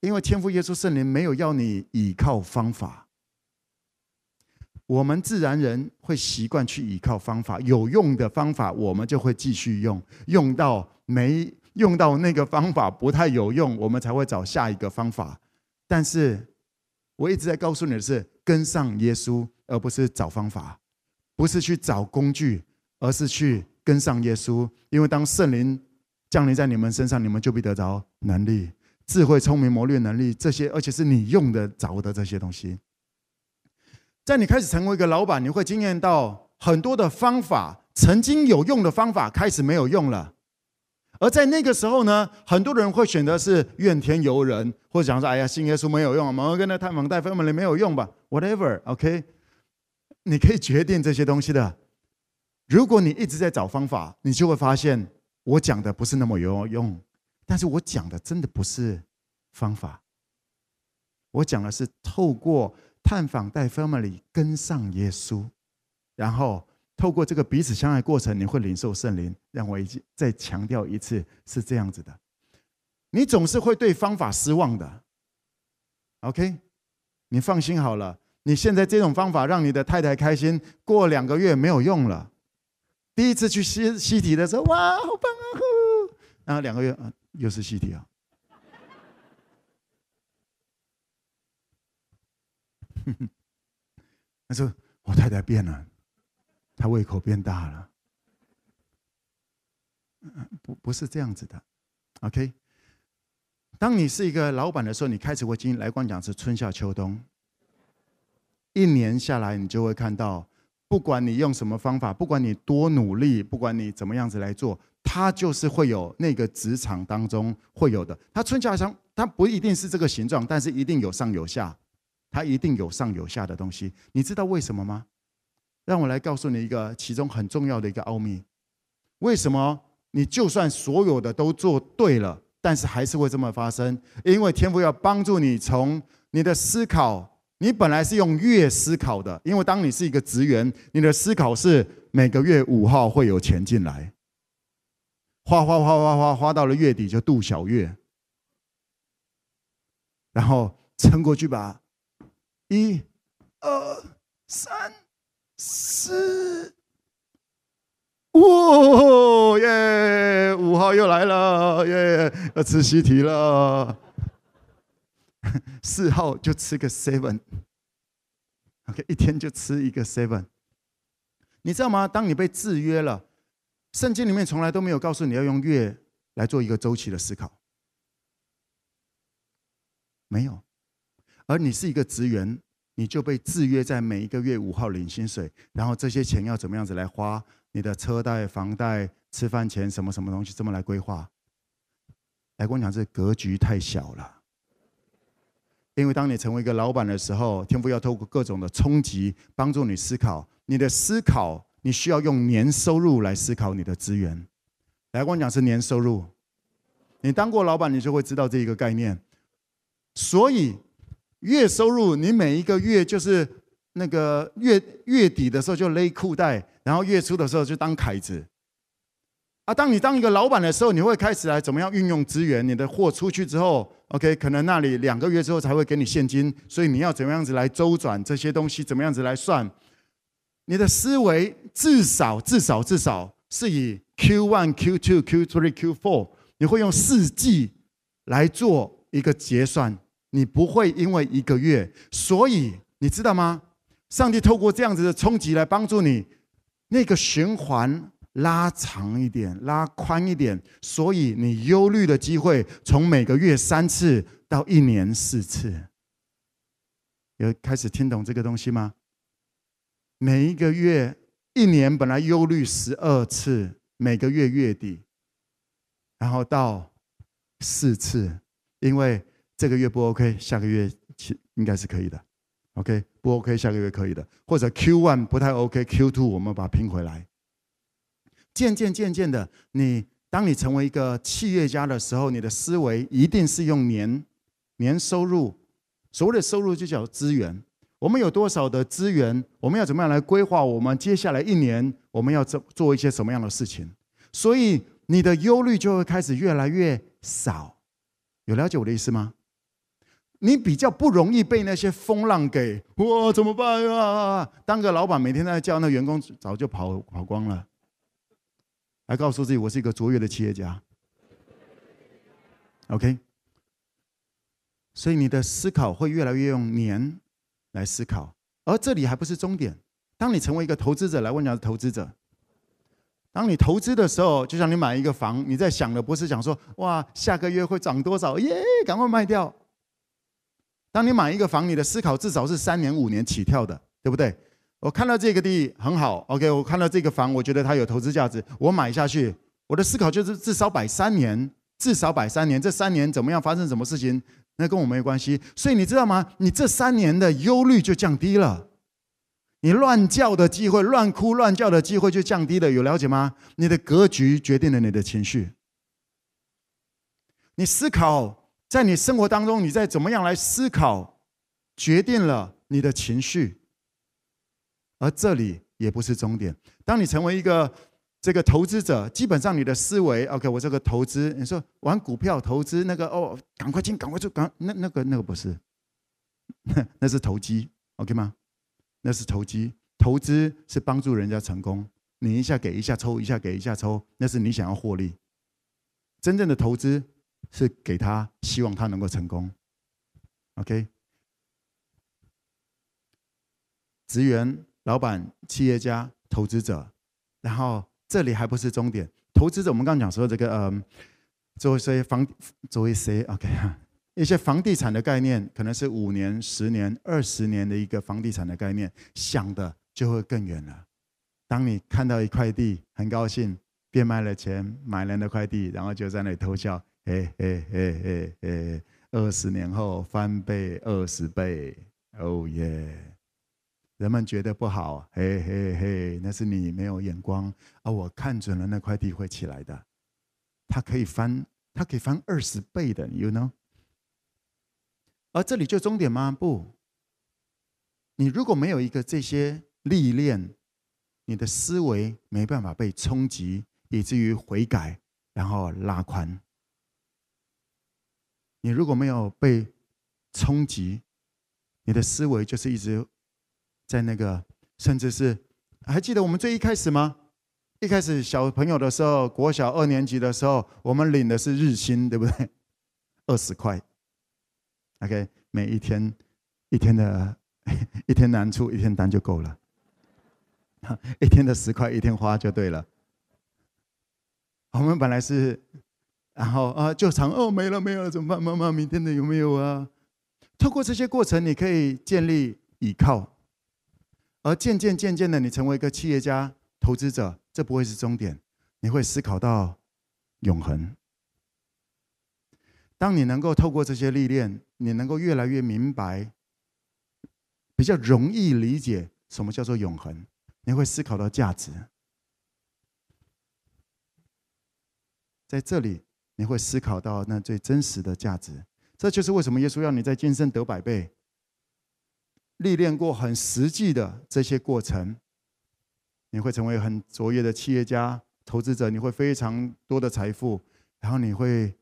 因为天父耶稣圣灵没有要你倚靠方法。我们自然人会习惯去依靠方法，有用的方法我们就会继续用，用到没用到那个方法不太有用，我们才会找下一个方法。但是我一直在告诉你的是，跟上耶稣，而不是找方法，不是去找工具，而是去跟上耶稣。因为当圣灵降临在你们身上，你们就必得着能力、智慧、聪明、谋略能力这些，而且是你用得着的这些东西。在你开始成为一个老板，你会经验到很多的方法，曾经有用的方法开始没有用了，而在那个时候呢，很多人会选择是怨天尤人，或者讲说：“哎呀，信耶稣没有用，摩根的探访带 family 没有用吧？”Whatever，OK，你可以决定这些东西的。如果你一直在找方法，你就会发现我讲的不是那么有用。但是我讲的真的不是方法，我讲的是透过探访带 family 跟上耶稣，然后。透过这个彼此相爱过程，你会领受圣灵。让我一再强调一次，是这样子的。你总是会对方法失望的。OK，你放心好了。你现在这种方法让你的太太开心，过两个月没有用了。第一次去吸吸体的时候，哇，好棒啊！然后两个月，啊，又是吸体啊。他说：“我太太变了。”他胃口变大了，不不是这样子的，OK。当你是一个老板的时候，你开始会经来光讲是春夏秋冬，一年下来，你就会看到，不管你用什么方法，不管你多努力，不管你怎么样子来做，它就是会有那个职场当中会有的。它春夏秋冬，它不一定是这个形状，但是一定有上有下，它一定有上有下的东西。你知道为什么吗？让我来告诉你一个其中很重要的一个奥秘：为什么你就算所有的都做对了，但是还是会这么发生？因为天父要帮助你从你的思考，你本来是用月思考的，因为当你是一个职员，你的思考是每个月五号会有钱进来，花花花花花花到了月底就度小月，然后撑过去吧，一、二、三。四，哇耶！五号又来了耶，要吃西提了。四号就吃个 seven，OK，一天就吃一个 seven。你知道吗？当你被制约了，圣经里面从来都没有告诉你要用月来做一个周期的思考，没有。而你是一个职员。你就被制约在每一个月五号领薪水，然后这些钱要怎么样子来花？你的车贷、房贷、吃饭钱什么什么东西，这么来规划？来跟我讲，这格局太小了。因为当你成为一个老板的时候，天父要透过各种的冲击，帮助你思考。你的思考，你需要用年收入来思考你的资源。来跟我讲，是年收入。你当过老板，你就会知道这一个概念。所以。月收入，你每一个月就是那个月月底的时候就勒裤带，然后月初的时候就当凯子。啊，当你当一个老板的时候，你会开始来怎么样运用资源？你的货出去之后，OK，可能那里两个月之后才会给你现金，所以你要怎么样子来周转这些东西？怎么样子来算？你的思维至少至少至少是以 Q one、Q two、Q three、Q four，你会用四季来做一个结算。你不会因为一个月，所以你知道吗？上帝透过这样子的冲击来帮助你，那个循环拉长一点，拉宽一点，所以你忧虑的机会从每个月三次到一年四次。有开始听懂这个东西吗？每一个月，一年本来忧虑十二次，每个月月底，然后到四次，因为。这个月不 OK，下个月其应该是可以的。OK，不 OK，下个月可以的。或者 Q one 不太 OK，Q two 我们把它拼回来。渐渐渐渐的，你当你成为一个企业家的时候，你的思维一定是用年年收入。所谓的收入就叫资源。我们有多少的资源？我们要怎么样来规划我们接下来一年我们要做做一些什么样的事情？所以你的忧虑就会开始越来越少。有了解我的意思吗？你比较不容易被那些风浪给哇，怎么办啊？当个老板每天在叫那员工，早就跑跑光了。来告诉自己，我是一个卓越的企业家。OK，所以你的思考会越来越用年来思考，而这里还不是终点。当你成为一个投资者，来问一下投资者。当你投资的时候，就像你买一个房，你在想的不是想说哇，下个月会涨多少？耶，赶快卖掉。当你买一个房，你的思考至少是三年、五年起跳的，对不对？我看到这个地很好，OK，我看到这个房，我觉得它有投资价值，我买下去，我的思考就是至少摆三年，至少摆三年。这三年怎么样发生什么事情，那跟我没关系。所以你知道吗？你这三年的忧虑就降低了，你乱叫的机会、乱哭乱叫的机会就降低了。有了解吗？你的格局决定了你的情绪。你思考，在你生活当中，你在怎么样来思考，决定了你的情绪。而这里也不是终点。当你成为一个这个投资者，基本上你的思维，OK，我这个投资，你说玩股票投资那个哦，赶快进，赶快出，赶那那个那个不是，那 那是投机，OK 吗？那是投机，投资是帮助人家成功，你一下给一下抽，一下给一下抽，那是你想要获利。真正的投资是给他，希望他能够成功，OK。职员。老板、企业家、投资者，然后这里还不是终点。投资者，我们刚刚讲说这个，嗯，作为谁房，作为谁？OK，啊 一些房地产的概念，可能是五年、十年、二十年的一个房地产的概念，想的就会更远了。当你看到一块地，很高兴，变卖了钱买了那块地，然后就在那里偷笑，嘿嘿嘿嘿嘿，二十年后翻倍二十倍，哦耶！人们觉得不好，嘿嘿嘿，那是你没有眼光，而我看准了那块地会起来的，它可以翻，它可以翻二十倍的，you know？而这里就终点吗？不，你如果没有一个这些历练，你的思维没办法被冲击，以至于悔改，然后拉宽。你如果没有被冲击，你的思维就是一直。在那个，甚至是还记得我们最一开始吗？一开始小朋友的时候，国小二年级的时候，我们领的是日薪，对不对？二十块。OK，每一天一天的，一天难处一天单就够了。一天的十块一天花就对了。我们本来是，然后啊就常哦没了没了怎么办？妈妈明天的有没有啊？透过这些过程，你可以建立依靠。而渐渐渐渐的，你成为一个企业家、投资者，这不会是终点，你会思考到永恒。当你能够透过这些历练，你能够越来越明白，比较容易理解什么叫做永恒，你会思考到价值。在这里，你会思考到那最真实的价值。这就是为什么耶稣要你在今生得百倍。历练过很实际的这些过程，你会成为很卓越的企业家、投资者，你会非常多的财富，然后你会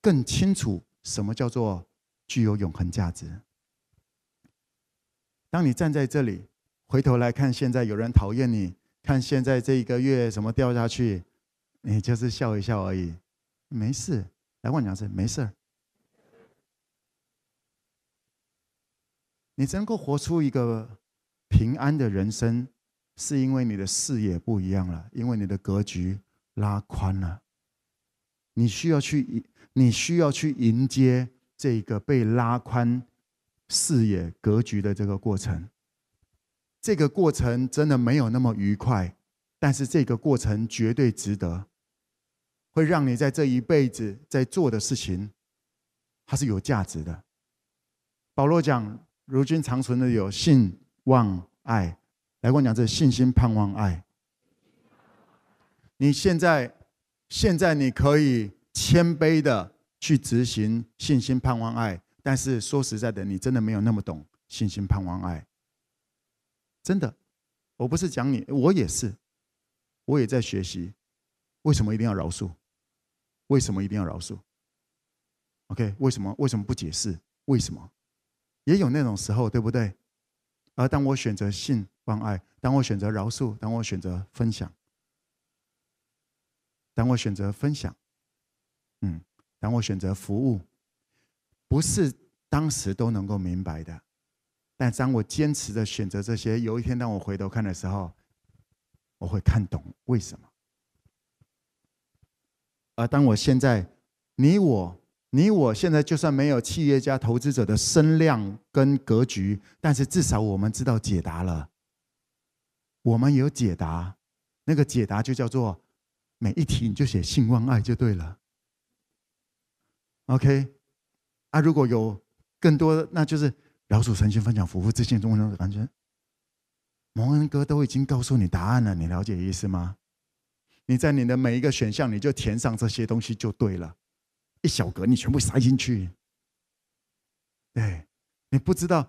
更清楚什么叫做具有永恒价值。当你站在这里，回头来看现在有人讨厌你，看现在这一个月什么掉下去，你就是笑一笑而已，没事。来问两次，没事。你能够活出一个平安的人生，是因为你的视野不一样了，因为你的格局拉宽了。你需要去，你需要去迎接这个被拉宽视野格局的这个过程。这个过程真的没有那么愉快，但是这个过程绝对值得，会让你在这一辈子在做的事情，它是有价值的。保罗讲。如今长存的有信望爱，来跟我讲这信心盼望爱。你现在现在你可以谦卑的去执行信心盼望爱，但是说实在的，你真的没有那么懂信心盼望爱。真的，我不是讲你，我也是，我也在学习。为什么一定要饶恕？为什么一定要饶恕？OK？为什么？为什么不解释？为什么？也有那种时候，对不对？而当我选择信望爱，当我选择饶恕，当我选择分享，当我选择分享，嗯，当我选择服务，不是当时都能够明白的。但当我坚持的选择这些，有一天当我回头看的时候，我会看懂为什么。而当我现在，你我。你我现在就算没有企业家、投资者的声量跟格局，但是至少我们知道解答了。我们有解答，那个解答就叫做每一题你就写信望爱就对了。OK，啊，如果有更多，那就是饶恕、诚心、分享、服务、自信、中的感觉。蒙恩哥都已经告诉你答案了，你了解意思吗？你在你的每一个选项，你就填上这些东西就对了，一小格你全部塞进去。对，你不知道，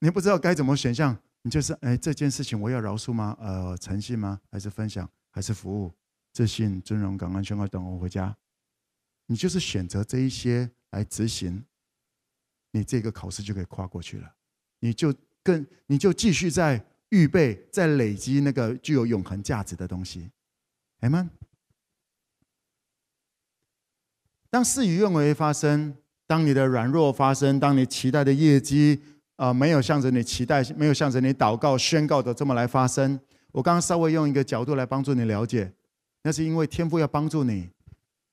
你不知道该怎么选项，你就是哎，这件事情我要饶恕吗？呃，诚信吗？还是分享？还是服务？自信、尊荣、感恩、宣告等我回家。你就是选择这一些来执行，你这个考试就可以跨过去了。你就更，你就继续在预备，在累积那个具有永恒价值的东西。阿们，当事与愿违发生，当你的软弱发生，当你期待的业绩啊、呃、没有向着你期待，没有向着你祷告宣告的这么来发生，我刚刚稍微用一个角度来帮助你了解，那是因为天父要帮助你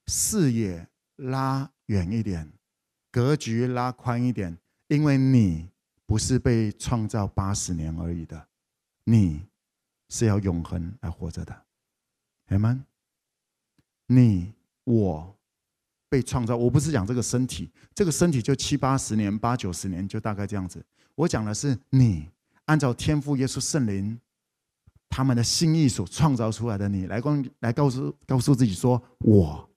视野拉远一点，格局拉宽一点，因为你不是被创造八十年而已的，你是要永恒来活着的。阿们，你我被创造，我不是讲这个身体，这个身体就七八十年、八九十年，就大概这样子。我讲的是你按照天父、耶稣、圣灵他们的心意所创造出来的你，来光来告诉告诉自己说：我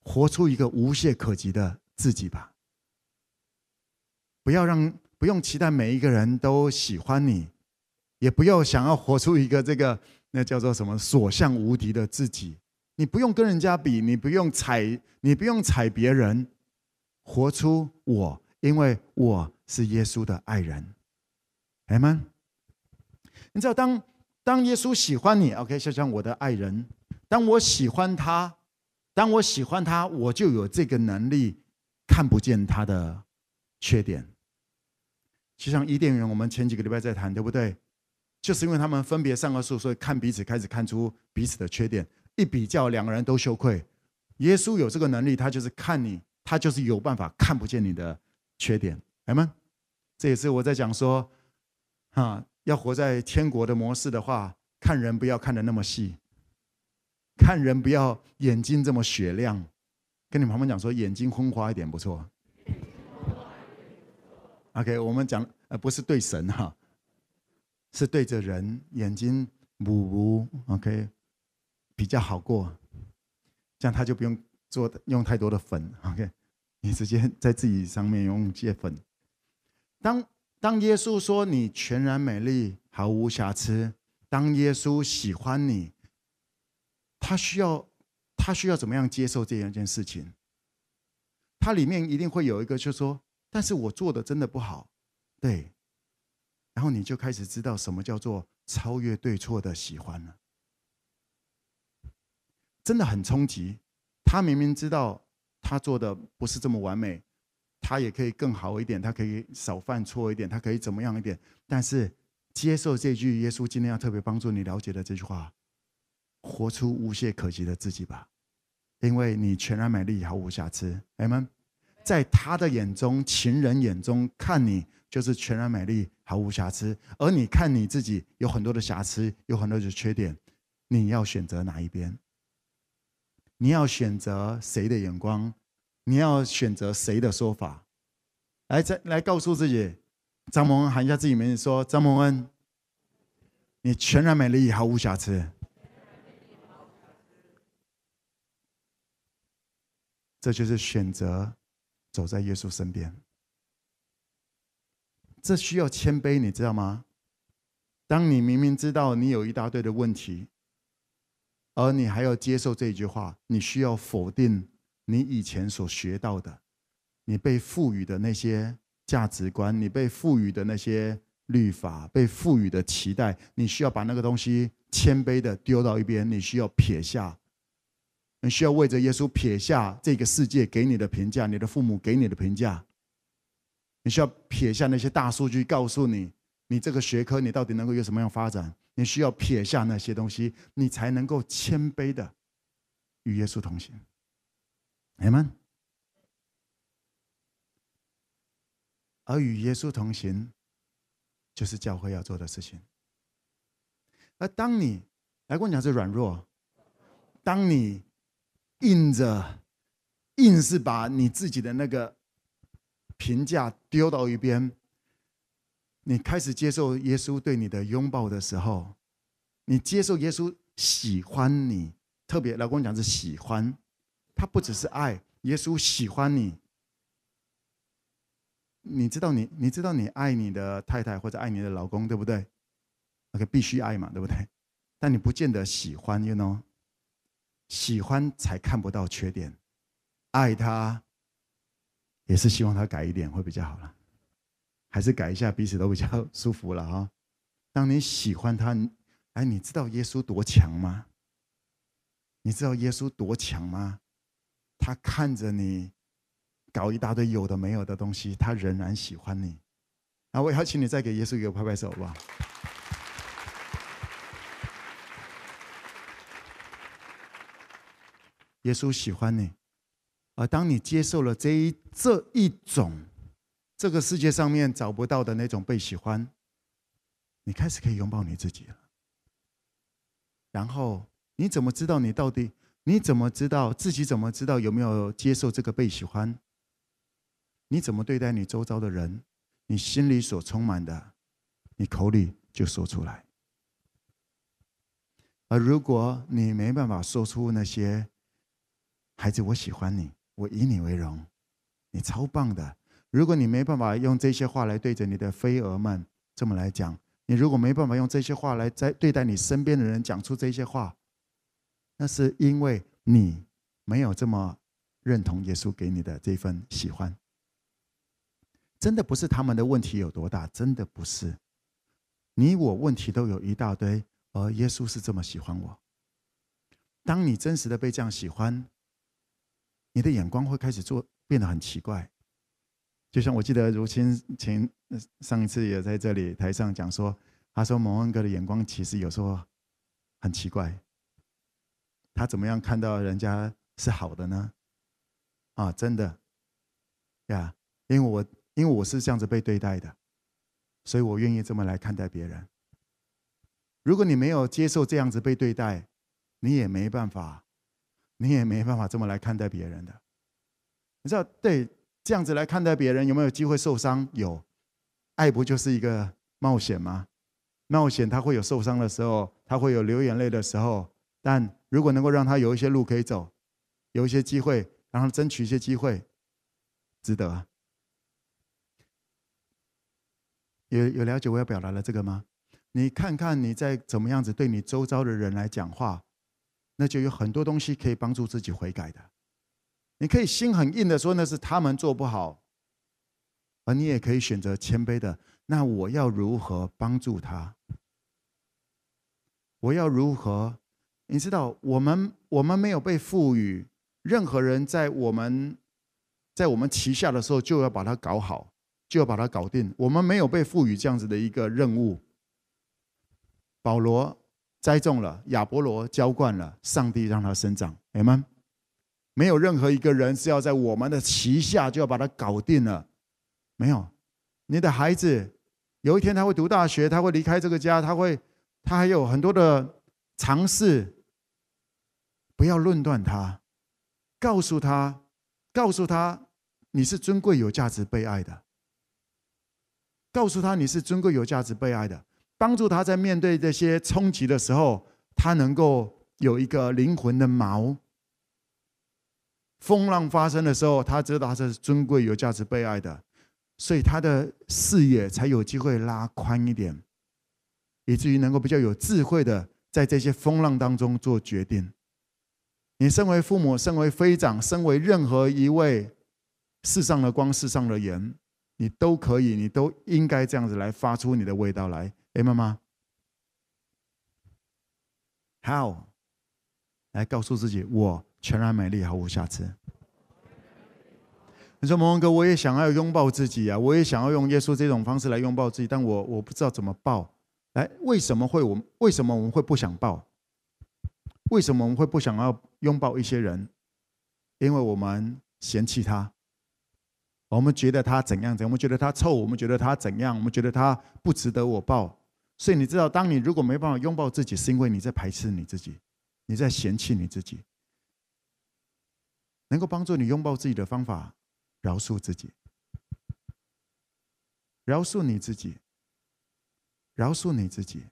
活出一个无懈可击的自己吧。不要让不用期待每一个人都喜欢你，也不要想要活出一个这个。那叫做什么？所向无敌的自己，你不用跟人家比，你不用踩，你不用踩别人，活出我，因为我是耶稣的爱人，阿们。你知道，当当耶稣喜欢你，OK，就像我的爱人，当我喜欢他，当我喜欢他，我就有这个能力看不见他的缺点。就像伊甸园，我们前几个礼拜在谈，对不对？就是因为他们分别善恶树，所以看彼此开始看出彼此的缺点。一比较，两个人都羞愧。耶稣有这个能力，他就是看你，他就是有办法看不见你的缺点。来吗？这也是我在讲说，啊，要活在天国的模式的话，看人不要看的那么细，看人不要眼睛这么雪亮。跟你们旁边讲说，眼睛昏花一点不错。OK，我们讲呃，不是对神哈。是对着人眼睛模糊，OK，比较好过，这样他就不用做用太多的粉，OK，你直接在自己上面用芥粉。当当耶稣说你全然美丽，毫无瑕疵，当耶稣喜欢你，他需要他需要怎么样接受这样一件事情？他里面一定会有一个，就说，但是我做的真的不好，对。然后你就开始知道什么叫做超越对错的喜欢了，真的很冲击。他明明知道他做的不是这么完美，他也可以更好一点，他可以少犯错一点，他可以怎么样一点。但是接受这句耶稣今天要特别帮助你了解的这句话，活出无懈可击的自己吧，因为你全然美丽，毫无瑕疵。阿们，在他的眼中，情人眼中看你。就是全然美丽，毫无瑕疵。而你看你自己有很多的瑕疵，有很多的缺点，你要选择哪一边？你要选择谁的眼光？你要选择谁的说法？来，再来告诉自己，张蒙恩喊一下自己名字，说：张蒙恩，你全然美丽，毫无瑕疵。这就是选择走在耶稣身边。这需要谦卑，你知道吗？当你明明知道你有一大堆的问题，而你还要接受这句话，你需要否定你以前所学到的，你被赋予的那些价值观，你被赋予的那些律法，被赋予的期待，你需要把那个东西谦卑的丢到一边，你需要撇下，你需要为着耶稣撇下这个世界给你的评价，你的父母给你的评价。你需要撇下那些大数据，告诉你你这个学科你到底能够有什么样发展？你需要撇下那些东西，你才能够谦卑的与耶稣同行。阿们。而与耶稣同行，就是教会要做的事情。而当你来跟我讲是软弱。当你硬着，硬是把你自己的那个评价丢到一边，你开始接受耶稣对你的拥抱的时候，你接受耶稣喜欢你，特别老公讲是喜欢，他不只是爱，耶稣喜欢你。你知道你你知道你爱你的太太或者爱你的老公对不对？OK，必须爱嘛，对不对？但你不见得喜欢，you know？喜欢才看不到缺点，爱他也是希望他改一点会比较好了，还是改一下彼此都比较舒服了哈。当你喜欢他，哎，你知道耶稣多强吗？你知道耶稣多强吗？他看着你。搞一大堆有的没有的东西，他仍然喜欢你。啊，我邀请你再给耶稣一个拍拍手，好不好？耶稣喜欢你，而当你接受了这一这一种这个世界上面找不到的那种被喜欢，你开始可以拥抱你自己了。然后你怎么知道你到底？你怎么知道自己？怎么知道有没有接受这个被喜欢？你怎么对待你周遭的人，你心里所充满的，你口里就说出来。而如果你没办法说出那些“孩子，我喜欢你，我以你为荣，你超棒的”，如果你没办法用这些话来对着你的飞蛾们这么来讲，你如果没办法用这些话来在对待你身边的人讲出这些话，那是因为你没有这么认同耶稣给你的这份喜欢。真的不是他们的问题有多大，真的不是。你我问题都有一大堆，而耶稣是这么喜欢我。当你真实的被这样喜欢，你的眼光会开始做变得很奇怪。就像我记得如清前上一次也在这里台上讲说，他说蒙恩哥的眼光其实有时候很奇怪。他怎么样看到人家是好的呢？啊，真的呀，因为我。因为我是这样子被对待的，所以我愿意这么来看待别人。如果你没有接受这样子被对待，你也没办法，你也没办法这么来看待别人的。你知道，对这样子来看待别人，有没有机会受伤？有，爱不就是一个冒险吗？冒险他会有受伤的时候，他会有流眼泪的时候，但如果能够让他有一些路可以走，有一些机会，让他争取一些机会，值得。有有了解我要表达的这个吗？你看看你在怎么样子对你周遭的人来讲话，那就有很多东西可以帮助自己悔改的。你可以心很硬的说那是他们做不好，而你也可以选择谦卑的。那我要如何帮助他？我要如何？你知道，我们我们没有被赋予任何人在我们在我们旗下的时候就要把它搞好。就要把它搞定。我们没有被赋予这样子的一个任务。保罗栽种了，亚波罗浇灌了，上帝让它生长。阿们。没有任何一个人是要在我们的旗下就要把它搞定了。没有，你的孩子有一天他会读大学，他会离开这个家，他会，他还有很多的尝试。不要论断他，告诉他，告诉他，你是尊贵、有价值、被爱的。告诉他你是尊贵、有价值、被爱的，帮助他在面对这些冲击的时候，他能够有一个灵魂的锚。风浪发生的时候，他知道他是尊贵、有价值、被爱的，所以他的视野才有机会拉宽一点，以至于能够比较有智慧的在这些风浪当中做决定。你身为父母，身为飞长，身为任何一位世上的光、世上的盐。你都可以，你都应该这样子来发出你的味道来，哎，妈妈，How？来告诉自己，我全然美丽，毫无瑕疵。你说，蒙文哥，我也想要拥抱自己啊，我也想要用耶稣这种方式来拥抱自己，但我我不知道怎么抱。来，为什么会我？为什么我们会不想抱？为什么我们会不想要拥抱一些人？因为我们嫌弃他。我们觉得他怎样怎样，我们觉得他臭，我们觉得他怎样，我们觉得他不值得我抱。所以你知道，当你如果没办法拥抱自己，是因为你在排斥你自己，你在嫌弃你自己。能够帮助你拥抱自己的方法，饶恕自己，饶恕你自己，饶恕你自己。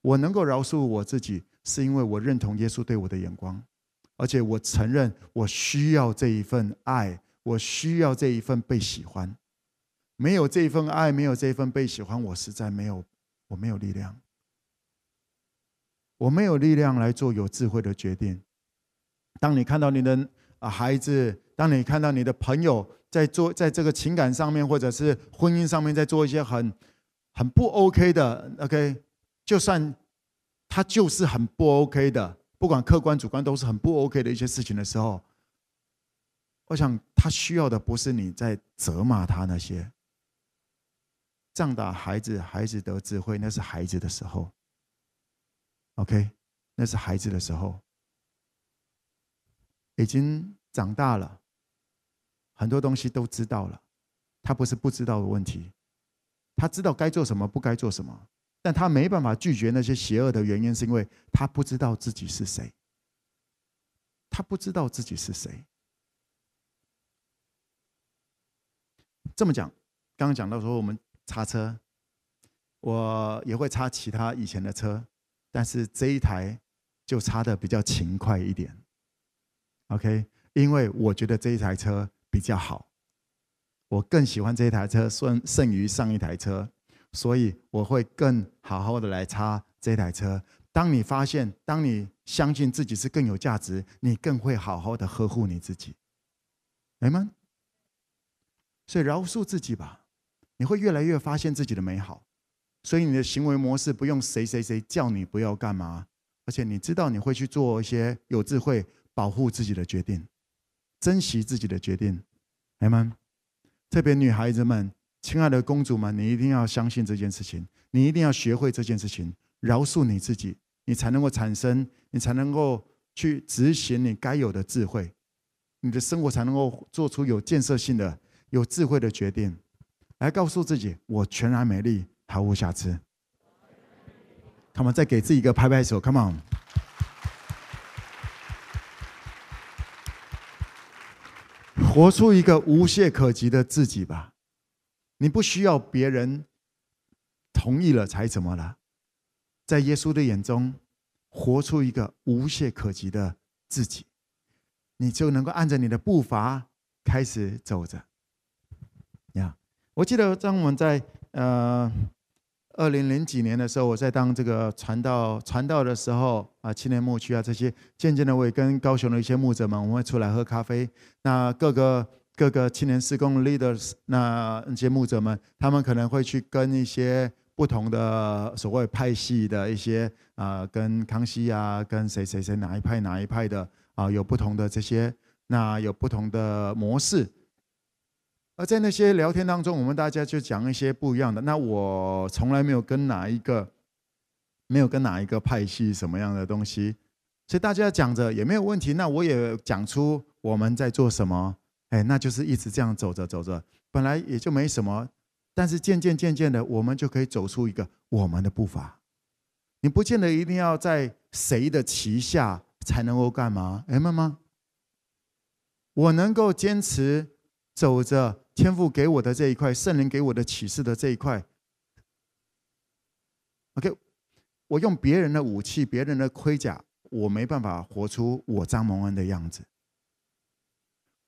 我能够饶恕我自己，是因为我认同耶稣对我的眼光，而且我承认我需要这一份爱，我需要这一份被喜欢。没有这一份爱，没有这一份被喜欢，我实在没有，我没有力量，我没有力量来做有智慧的决定。当你看到你的啊孩子，当你看到你的朋友在做，在这个情感上面或者是婚姻上面在做一些很很不 OK 的，OK，就算他就是很不 OK 的，不管客观主观都是很不 OK 的一些事情的时候，我想他需要的不是你在责骂他那些。仗打孩子，孩子得智慧，那是孩子的时候。OK，那是孩子的时候，已经长大了，很多东西都知道了。他不是不知道的问题，他知道该做什么，不该做什么，但他没办法拒绝那些邪恶的原因，是因为他不知道自己是谁。他不知道自己是谁。这么讲，刚刚讲到说我们。擦车，我也会擦其他以前的车，但是这一台就擦的比较勤快一点。OK，因为我觉得这一台车比较好，我更喜欢这一台车胜胜于上一台车，所以我会更好好的来擦这台车。当你发现，当你相信自己是更有价值，你更会好好的呵护你自己，明白吗？所以饶恕自己吧。你会越来越发现自己的美好，所以你的行为模式不用谁谁谁叫你不要干嘛，而且你知道你会去做一些有智慧保护自己的决定，珍惜自己的决定，来吗？特别女孩子们，亲爱的公主们，你一定要相信这件事情，你一定要学会这件事情，饶恕你自己，你才能够产生，你才能够去执行你该有的智慧，你的生活才能够做出有建设性的、有智慧的决定。来告诉自己，我全然美丽，毫无瑕疵。Come on，再给自己一个拍拍手。Come on，活出一个无懈可击的自己吧。你不需要别人同意了才怎么了？在耶稣的眼中，活出一个无懈可击的自己，你就能够按着你的步伐开始走着。呀。我记得当我们在呃二零零几年的时候，我在当这个传道传道的时候啊，青年牧区啊这些，渐渐的我也跟高雄的一些牧者们，我们会出来喝咖啡。那各个各个青年事工 leaders，那那些牧者们，他们可能会去跟一些不同的所谓派系的一些啊，跟康熙啊，跟谁谁谁哪一派哪一派的啊，有不同的这些，那有不同的模式。而在那些聊天当中，我们大家就讲一些不一样的。那我从来没有跟哪一个，没有跟哪一个派系什么样的东西，所以大家讲着也没有问题。那我也讲出我们在做什么，哎，那就是一直这样走着走着，本来也就没什么，但是渐渐渐渐的，我们就可以走出一个我们的步伐。你不见得一定要在谁的旗下才能够干嘛，哎，妈妈，我能够坚持走着。天父给我的这一块，圣灵给我的启示的这一块，OK，我用别人的武器、别人的盔甲，我没办法活出我张蒙恩的样子。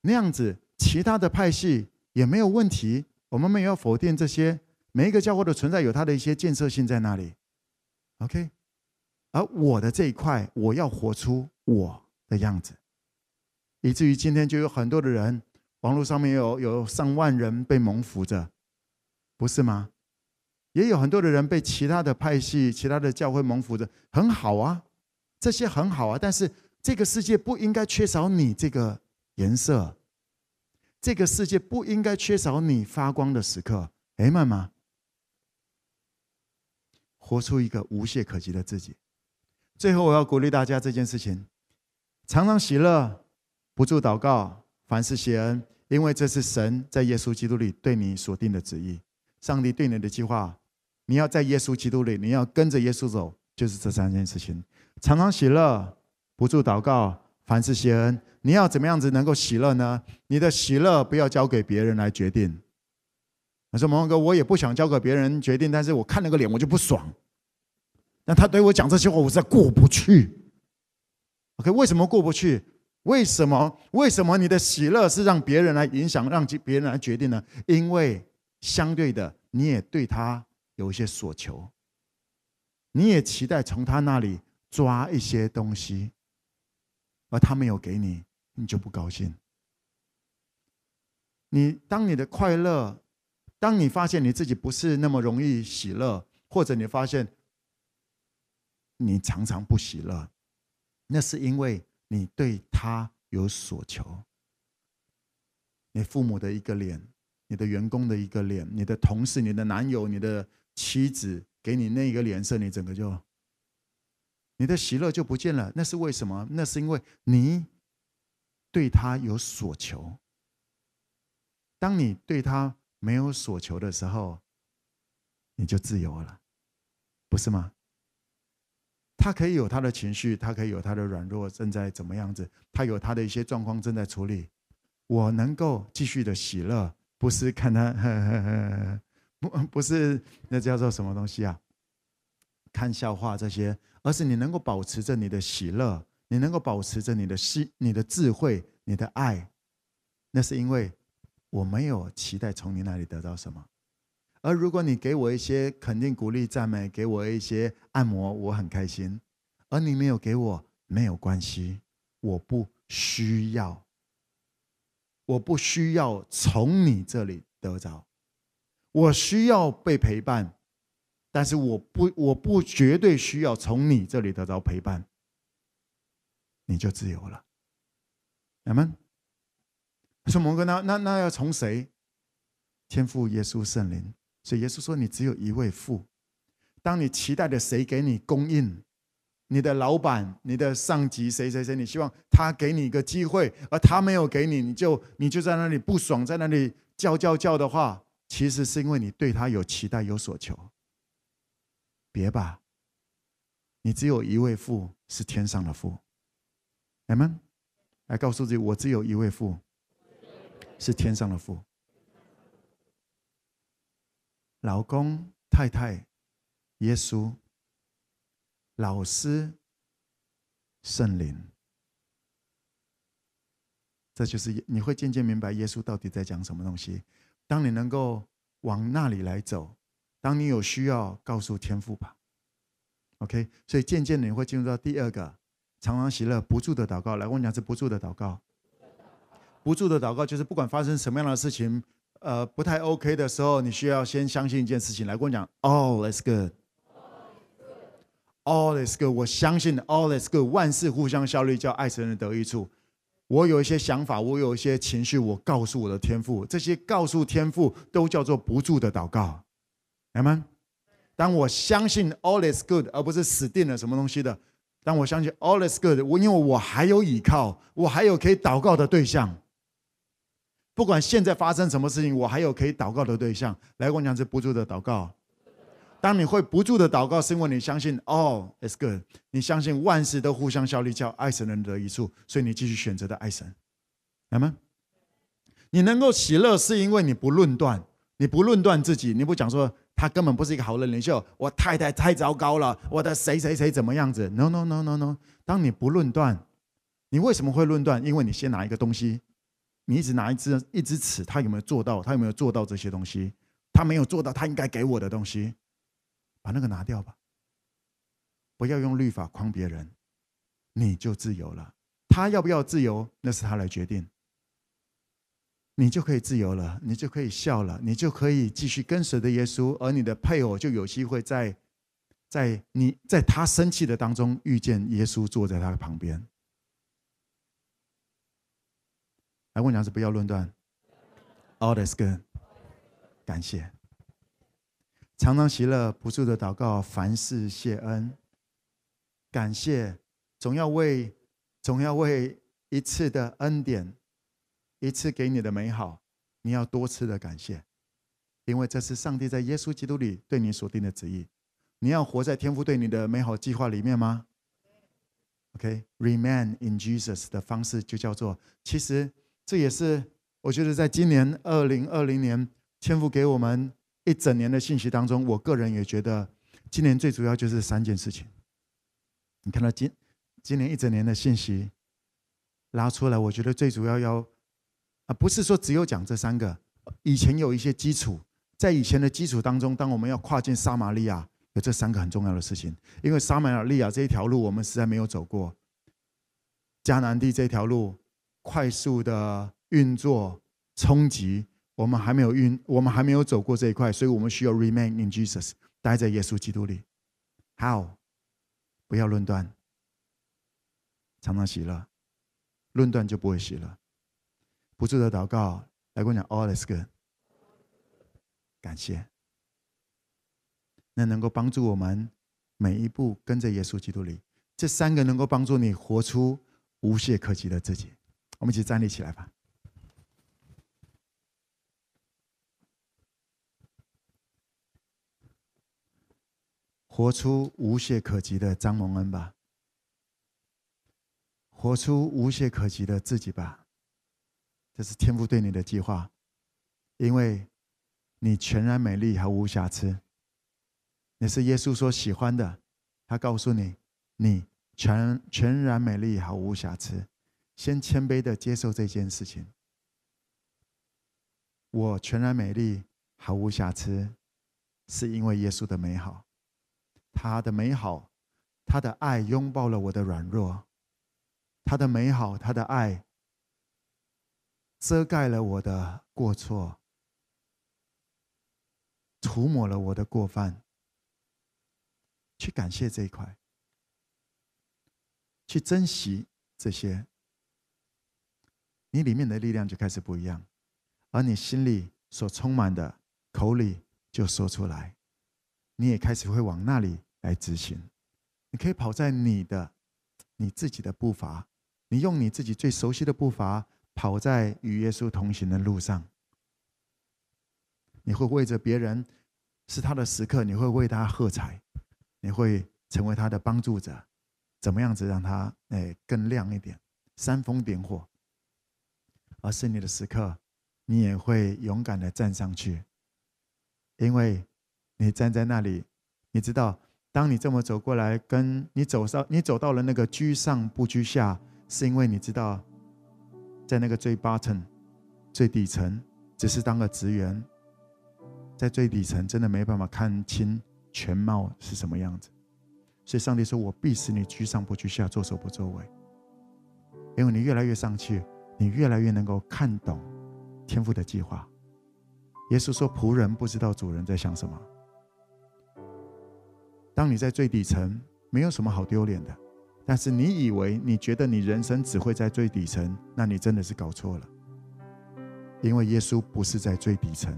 那样子，其他的派系也没有问题，我们没有否定这些。每一个教会的存在有它的一些建设性在那里，OK。而我的这一块，我要活出我的样子，以至于今天就有很多的人。网络上面有有上万人被蒙福着，不是吗？也有很多的人被其他的派系、其他的教会蒙福着，很好啊，这些很好啊。但是这个世界不应该缺少你这个颜色，这个世界不应该缺少你发光的时刻。哎，妈妈，活出一个无懈可击的自己。最后，我要鼓励大家这件事情：常常喜乐，不住祷告。凡事谢恩，因为这是神在耶稣基督里对你所定的旨意。上帝对你的计划你要在耶稣基督里，你要跟着耶稣走，就是这三件事情：常常喜乐，不住祷告，凡事谢恩。你要怎么样子能够喜乐呢？你的喜乐不要交给别人来决定。我说：“蒙哥，我也不想交给别人决定，但是我看那个脸，我就不爽。那他对我讲这些话，我实在过不去。OK，为什么过不去？为什么？为什么你的喜乐是让别人来影响，让别人来决定呢？因为相对的，你也对他有一些所求，你也期待从他那里抓一些东西，而他没有给你，你就不高兴。你当你的快乐，当你发现你自己不是那么容易喜乐，或者你发现你常常不喜乐，那是因为你对他有所求。你父母的一个脸，你的员工的一个脸，你的同事、你的男友、你的妻子给你那个脸色，你整个就，你的喜乐就不见了。那是为什么？那是因为你对他有所求。当你对他没有所求的时候，你就自由了，不是吗？他可以有他的情绪，他可以有他的软弱，正在怎么样子？他有他的一些状况正在处理。我能够继续的喜乐，不是看他，呵呵呵不不是那叫做什么东西啊？看笑话这些，而是你能够保持着你的喜乐，你能够保持着你的心、你的智慧、你的爱，那是因为我没有期待从你那里得到什么。而如果你给我一些肯定、鼓励、赞美，给我一些按摩，我很开心。而你没有给我，没有关系，我不需要，我不需要从你这里得着。我需要被陪伴，但是我不，我不绝对需要从你这里得到陪伴，你就自由了。阿门。说：“蒙哥，那那那要从谁？天父、耶稣、圣灵。”所以耶稣说：“你只有一位父。当你期待着谁给你供应，你的老板、你的上级谁谁谁，你希望他给你一个机会，而他没有给你，你就你就在那里不爽，在那里叫叫叫的话，其实是因为你对他有期待、有所求。别吧，你只有一位父，是天上的父。阿们，来告诉自己，我只有一位父，是天上的父。”老公、太太、耶稣、老师、圣灵，这就是你会渐渐明白耶稣到底在讲什么东西。当你能够往那里来走，当你有需要，告诉天父吧。OK，所以渐渐你会进入到第二个，常常喜乐、不住的祷告。来，我讲是不住的祷告。不住的祷告就是不管发生什么样的事情。呃，不太 OK 的时候，你需要先相信一件事情。来跟我讲，All is good，All is good。我相信 All is good，万事互相效力，叫爱神的得益处。我有一些想法，我有一些情绪，我告诉我的天赋，这些告诉天赋都叫做不住的祷告。阿们，当我相信 All is good，而不是死定了什么东西的，当我相信 All is good，我因为我还有依靠，我还有可以祷告的对象。不管现在发生什么事情，我还有可以祷告的对象。来，我讲是不住的祷告。当你会不住的祷告，是因为你相信 All is good，你相信万事都互相效力，叫爱神人得益处，所以你继续选择的爱神。来吗？你能够喜乐，是因为你不论断，你不论断自己，你不讲说他根本不是一个好的领袖，我太太太糟糕了，我的谁谁谁怎么样子？No No No No No。当你不论断，你为什么会论断？因为你先拿一个东西。你一直拿一支一支尺，他有没有做到？他有没有做到这些东西？他没有做到，他应该给我的东西，把那个拿掉吧。不要用律法框别人，你就自由了。他要不要自由，那是他来决定。你就可以自由了，你就可以笑了，你就可以继续跟随着耶稣，而你的配偶就有机会在在你在他生气的当中遇见耶稣，坐在他的旁边。来问娘子，不要论断。All is good，感谢。常常喜乐，不住的祷告，凡事谢恩。感谢，总要为总要为一次的恩典，一次给你的美好，你要多次的感谢。因为这是上帝在耶稣基督里对你所定的旨意。你要活在天父对你的美好计划里面吗？OK，remain in Jesus 的方式就叫做，其实这也是我觉得在今年二零二零年天父给我们一整年的信息当中，我个人也觉得今年最主要就是三件事情。你看到今今年一整年的信息拉出来，我觉得最主要要啊，不是说只有讲这三个。以前有一些基础，在以前的基础当中，当我们要跨进撒玛利亚，有这三个很重要的事情。因为撒玛利亚这一条路，我们实在没有走过。迦南地这条路，快速的运作冲击，我们还没有运，我们还没有走过这一块，所以我们需要 remain in Jesus，待在耶稣基督里。How？不要论断，常常喜乐，论断就不会喜乐。不住的祷告。来跟我讲，All is good。感谢，那能够帮助我们每一步跟着耶稣基督里，这三个能够帮助你活出无懈可击的自己。我们一起站立起来吧，活出无懈可击的张蒙恩吧，活出无懈可击的自己吧。这是天父对你的计划，因为你全然美丽，毫无瑕疵。你是耶稣所喜欢的，他告诉你，你全全然美丽，毫无瑕疵。先谦卑的接受这件事情。我全然美丽，毫无瑕疵，是因为耶稣的美好，他的美好，他的爱拥抱了我的软弱，他的美好，他的爱。遮盖了我的过错，涂抹了我的过犯。去感谢这一块，去珍惜这些，你里面的力量就开始不一样，而你心里所充满的，口里就说出来，你也开始会往那里来执行。你可以跑在你的、你自己的步伐，你用你自己最熟悉的步伐。跑在与耶稣同行的路上，你会为着别人是他的时刻，你会为他喝彩，你会成为他的帮助者，怎么样子让他哎更亮一点，煽风点火。而是你的时刻，你也会勇敢的站上去，因为你站在那里，你知道，当你这么走过来，跟你走上，你走到了那个居上不居下，是因为你知道。在那个最 bottom、最底层，只是当个职员，在最底层真的没办法看清全貌是什么样子，所以上帝说：“我必使你居上不居下，作首不作尾。”因为你越来越上去，你越来越能够看懂天父的计划。耶稣说：“仆人不知道主人在想什么。”当你在最底层，没有什么好丢脸的。但是你以为你觉得你人生只会在最底层，那你真的是搞错了。因为耶稣不是在最底层，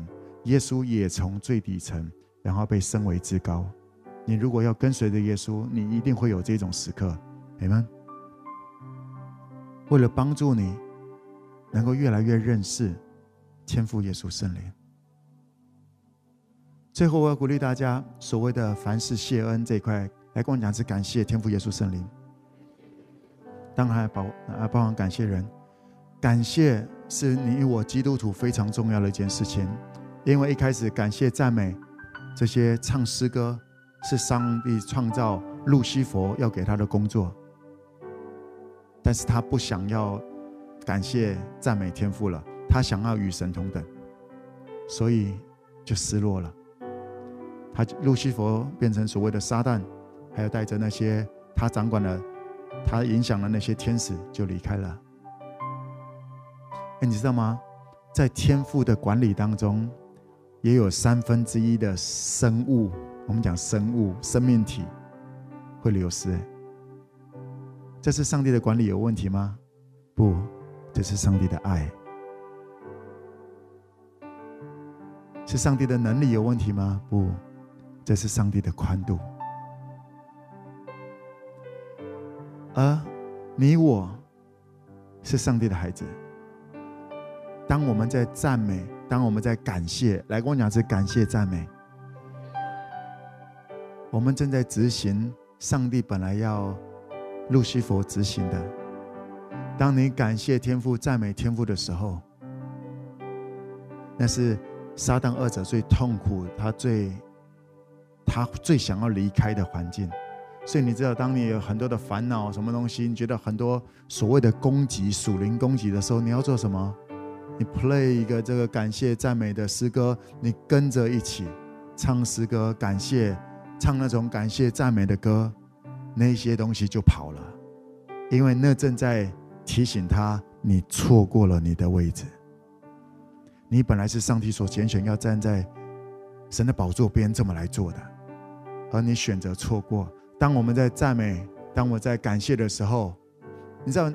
耶稣也从最底层，然后被升为至高。你如果要跟随着耶稣，你一定会有这种时刻，你们。为了帮助你能够越来越认识天父耶稣圣灵，最后我要鼓励大家，所谓的凡事谢恩这一块，来跟我讲是感谢天父耶稣圣灵。当然还包啊，包含感谢人，感谢是你与我基督徒非常重要的一件事情，因为一开始感谢赞美这些唱诗歌是上帝创造路西佛要给他的工作，但是他不想要感谢赞美天父了，他想要与神同等，所以就失落了。他路西弗变成所谓的撒旦，还有带着那些他掌管的。他影响了那些天使，就离开了。哎，你知道吗？在天父的管理当中，也有三分之一的生物，我们讲生物、生命体会流失。这是上帝的管理有问题吗？不，这是上帝的爱。是上帝的能力有问题吗？不，这是上帝的宽度。而你我是上帝的孩子。当我们在赞美、当我们在感谢，来跟我讲是感谢赞美，我们正在执行上帝本来要路西佛执行的。当你感谢天父、赞美天父的时候，那是撒旦二者最痛苦、他最他最想要离开的环境。所以你知道，当你有很多的烦恼、什么东西，你觉得很多所谓的攻击、属灵攻击的时候，你要做什么？你 play 一个这个感谢赞美的诗歌，你跟着一起唱诗歌，感谢，唱那种感谢赞美的歌，那些东西就跑了，因为那正在提醒他，你错过了你的位置。你本来是上帝所拣选，要站在神的宝座边这么来做的，而你选择错过。当我们在赞美，当我在感谢的时候，你知道，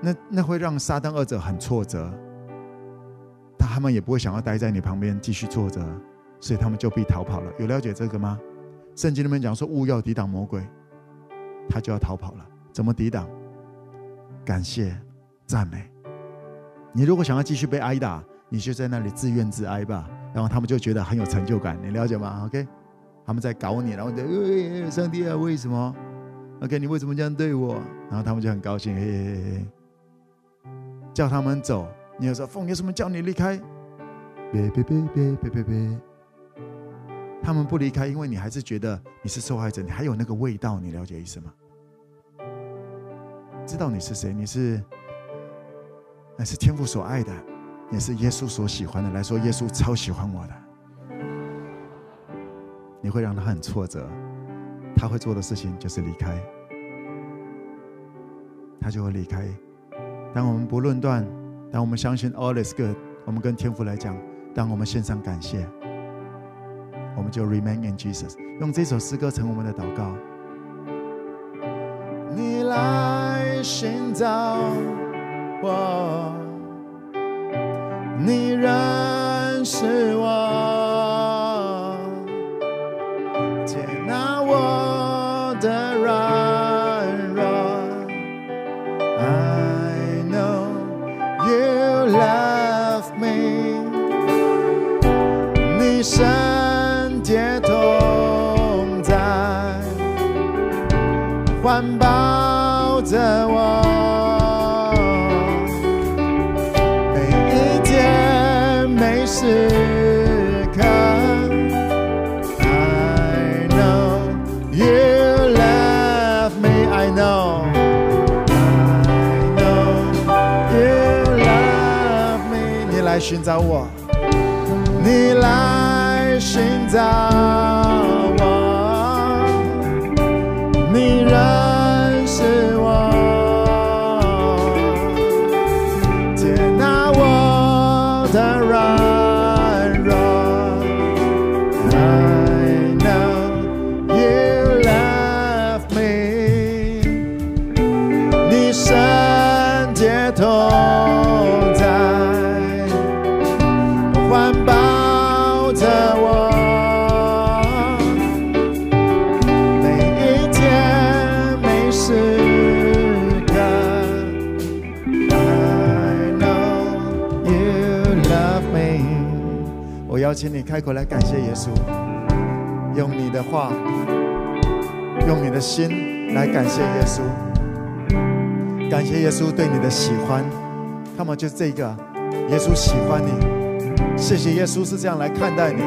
那那会让撒旦二者很挫折，但他们也不会想要待在你旁边继续坐着，所以他们就必逃跑了。有了解这个吗？圣经里面讲说，勿要抵挡魔鬼，他就要逃跑了。怎么抵挡？感谢、赞美。你如果想要继续被挨打，你就在那里自怨自哀吧，然后他们就觉得很有成就感。你了解吗？OK。他们在搞你，然后你就，哎，上帝啊，为什么？OK，你为什么这样对我？然后他们就很高兴，嘿嘿嘿嘿，叫他们走。你有时候奉耶稣名叫你离开，别别别别别别别。他们不离开，因为你还是觉得你是受害者，你还有那个味道，你了解意思吗？知道你是谁？你是，那是天父所爱的，也是耶稣所喜欢的。来说，耶稣超喜欢我的。你会让他很挫折，他会做的事情就是离开，他就会离开。当我们不论断，当我们相信 All is good，我们跟天父来讲，当我们献上感谢，我们就 Remain in Jesus，用这首诗歌成我们的祷告。你来寻找我，你认识我。寻找我，你来寻找我，你认识我，接纳我的软弱。I know you love me，你深解脱。请你开口来感谢耶稣，用你的话，用你的心来感谢耶稣，感谢耶稣对你的喜欢。看嘛，就这个，耶稣喜欢你，谢谢耶稣是这样来看待你，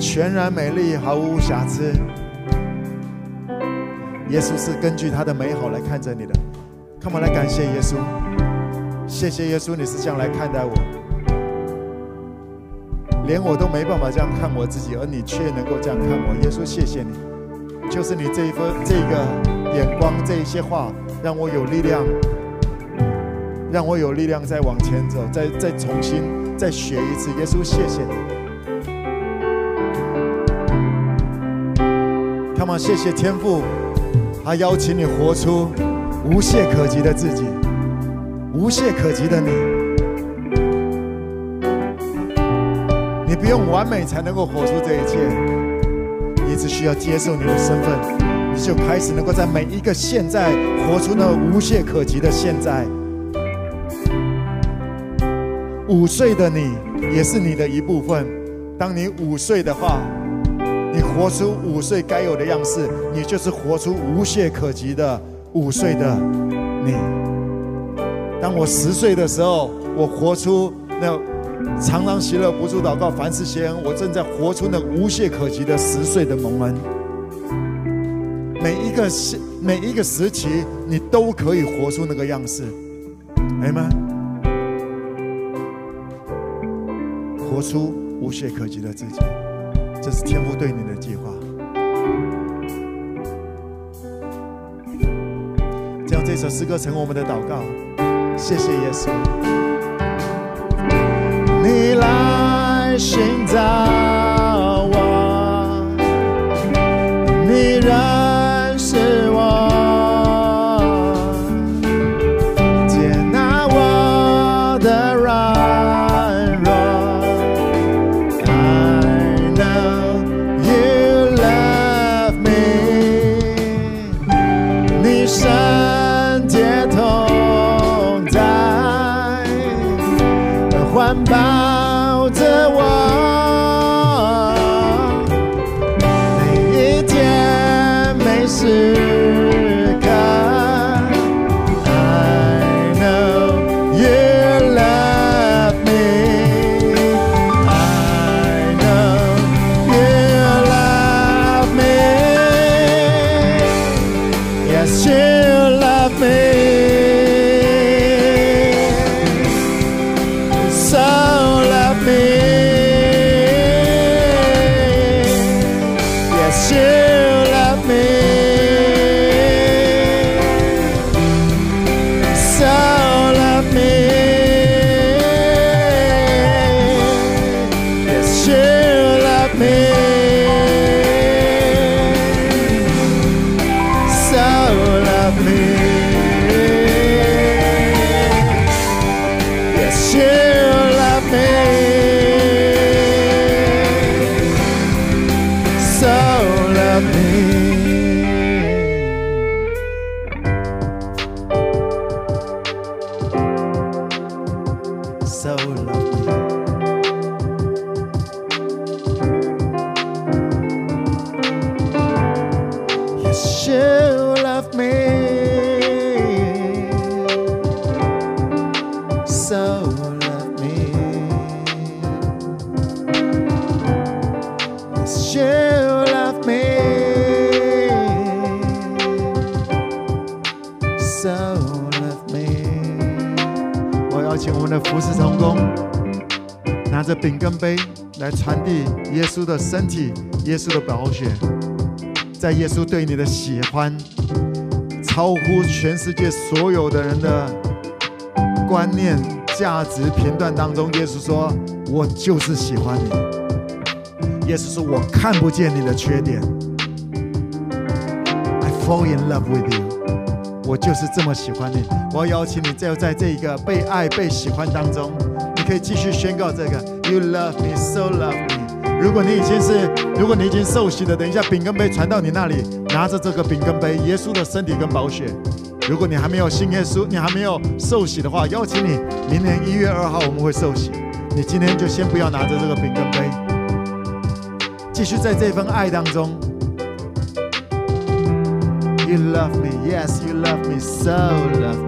全然美丽，毫无瑕疵。耶稣是根据他的美好来看着你的，看嘛，来感谢耶稣，谢谢耶稣，你是这样来看待我。连我都没办法这样看我自己，而你却能够这样看我。耶稣，谢谢你，就是你这一份这个眼光，这一些话，让我有力量，让我有力量再往前走，再再重新再学一次。耶稣，谢谢你。Come on，谢谢天父，他邀请你活出无懈可击的自己，无懈可击的你。不用完美才能够活出这一切，你只需要接受你的身份，你就开始能够在每一个现在活出那无懈可击的现在。五岁的你也是你的一部分。当你五岁的话，你活出五岁该有的样式，你就是活出无懈可击的五岁的你。当我十岁的时候，我活出那常常喜乐不住祷告，凡事谢恩，我正在活出那无懈可击的十岁的蒙恩。每一个时每一个时期，你都可以活出那个样式，阿们。活出无懈可击的自己，这是天父对你的计划。将这首诗歌成为我们的祷告，谢谢耶稣。现在。的身体，耶稣的宝血，在耶稣对你的喜欢，超乎全世界所有的人的观念、价值评断当中，耶稣说：“我就是喜欢你。”耶稣说：“我看不见你的缺点。” I fall in love with you。我就是这么喜欢你。我要邀请你，就在这一个被爱、被喜欢当中，你可以继续宣告这个：“You love me, so love me。”如果你已经是，如果你已经受洗了，等一下饼跟杯传到你那里，拿着这个饼跟杯，耶稣的身体跟宝血。如果你还没有信耶稣，你还没有受洗的话，邀请你，明年一月二号我们会受洗。你今天就先不要拿着这个饼跟杯，继续在这份爱当中。You love me, yes, you love me, so love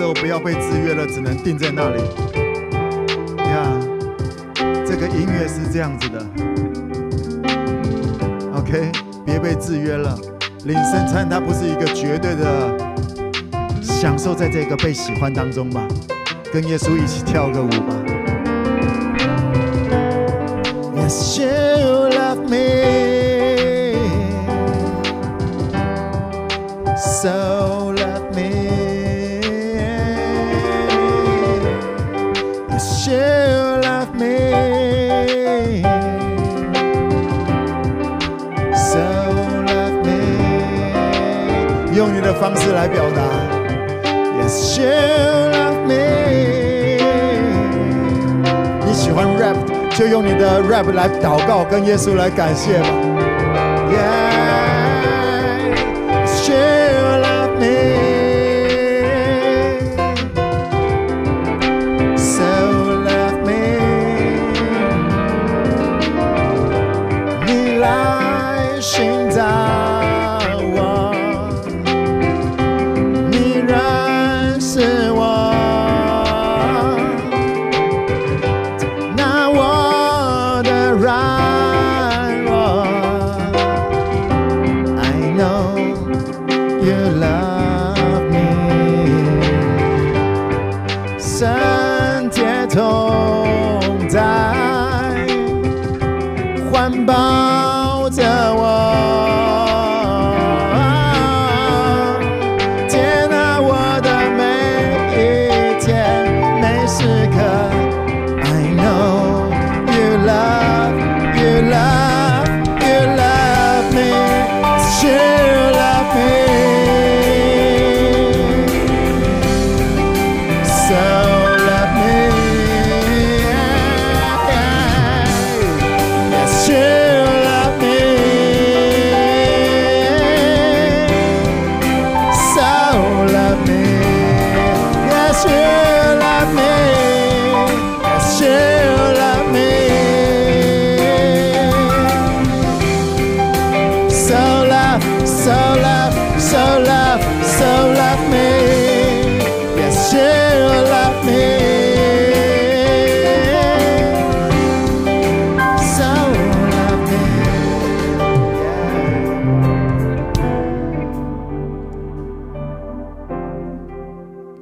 时候，不要被制约了，只能定在那里。你看，这个音乐是这样子的。OK，别被制约了。领圣餐它不是一个绝对的享受，在这个被喜欢当中吧，跟耶稣一起跳个舞吧。Yes, 方式来表达，Yes you love me，你喜欢 rap 就用你的 rap 来祷告，跟耶稣来感谢吧。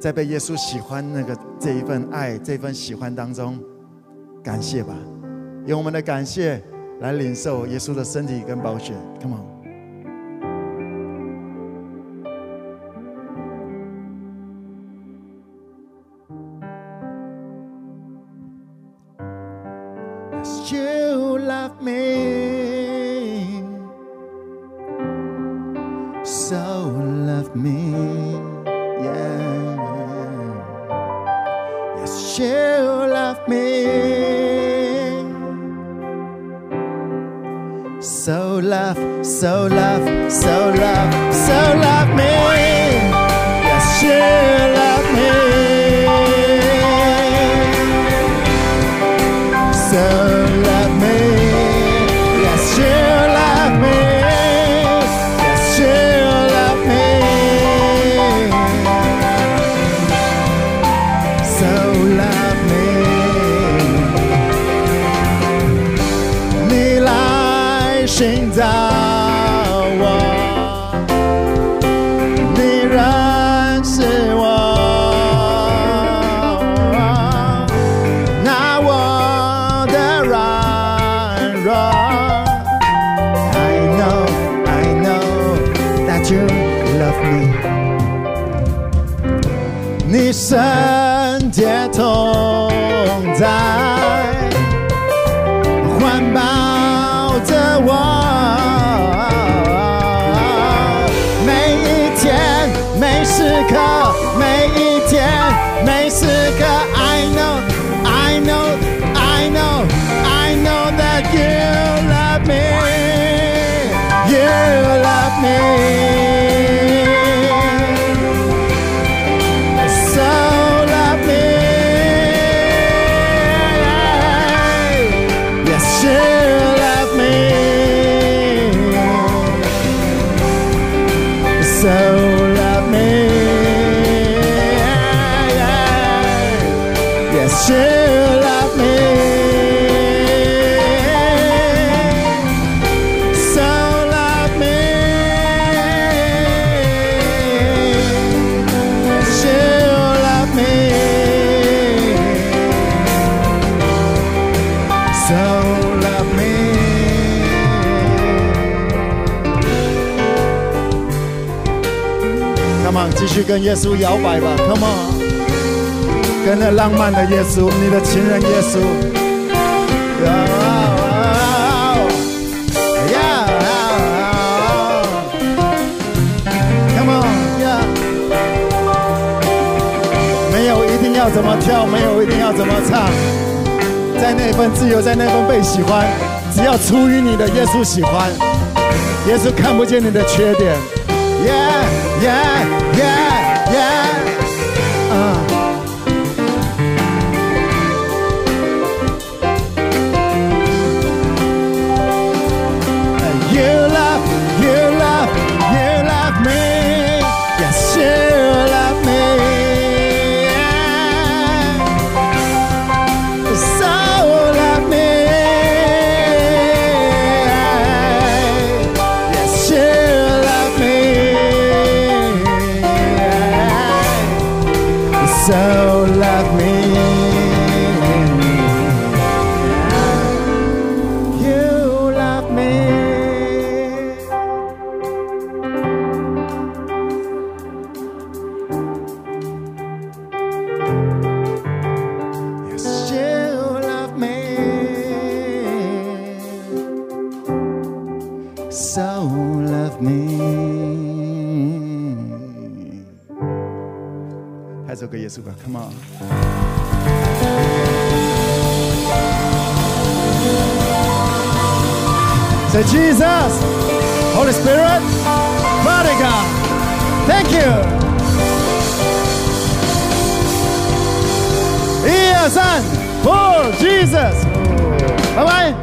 在被耶稣喜欢那个这一份爱、这份喜欢当中，感谢吧，用我们的感谢来领受耶稣的身体跟宝血。Come on。You love me. 继续跟耶稣摇摆吧，Come on，跟着浪漫的耶稣，你的情人耶稣。Come on，没有一定要怎么跳，没有一定要怎么唱，在那份自由，在那份被喜欢，只要出于你的耶稣喜欢，耶稣看不见你的缺点。Yeah, yeah, yeah, yeah. Uh. Jesus. Holy Spirit, Father God, thank you. Yes, and for Jesus. Bye bye.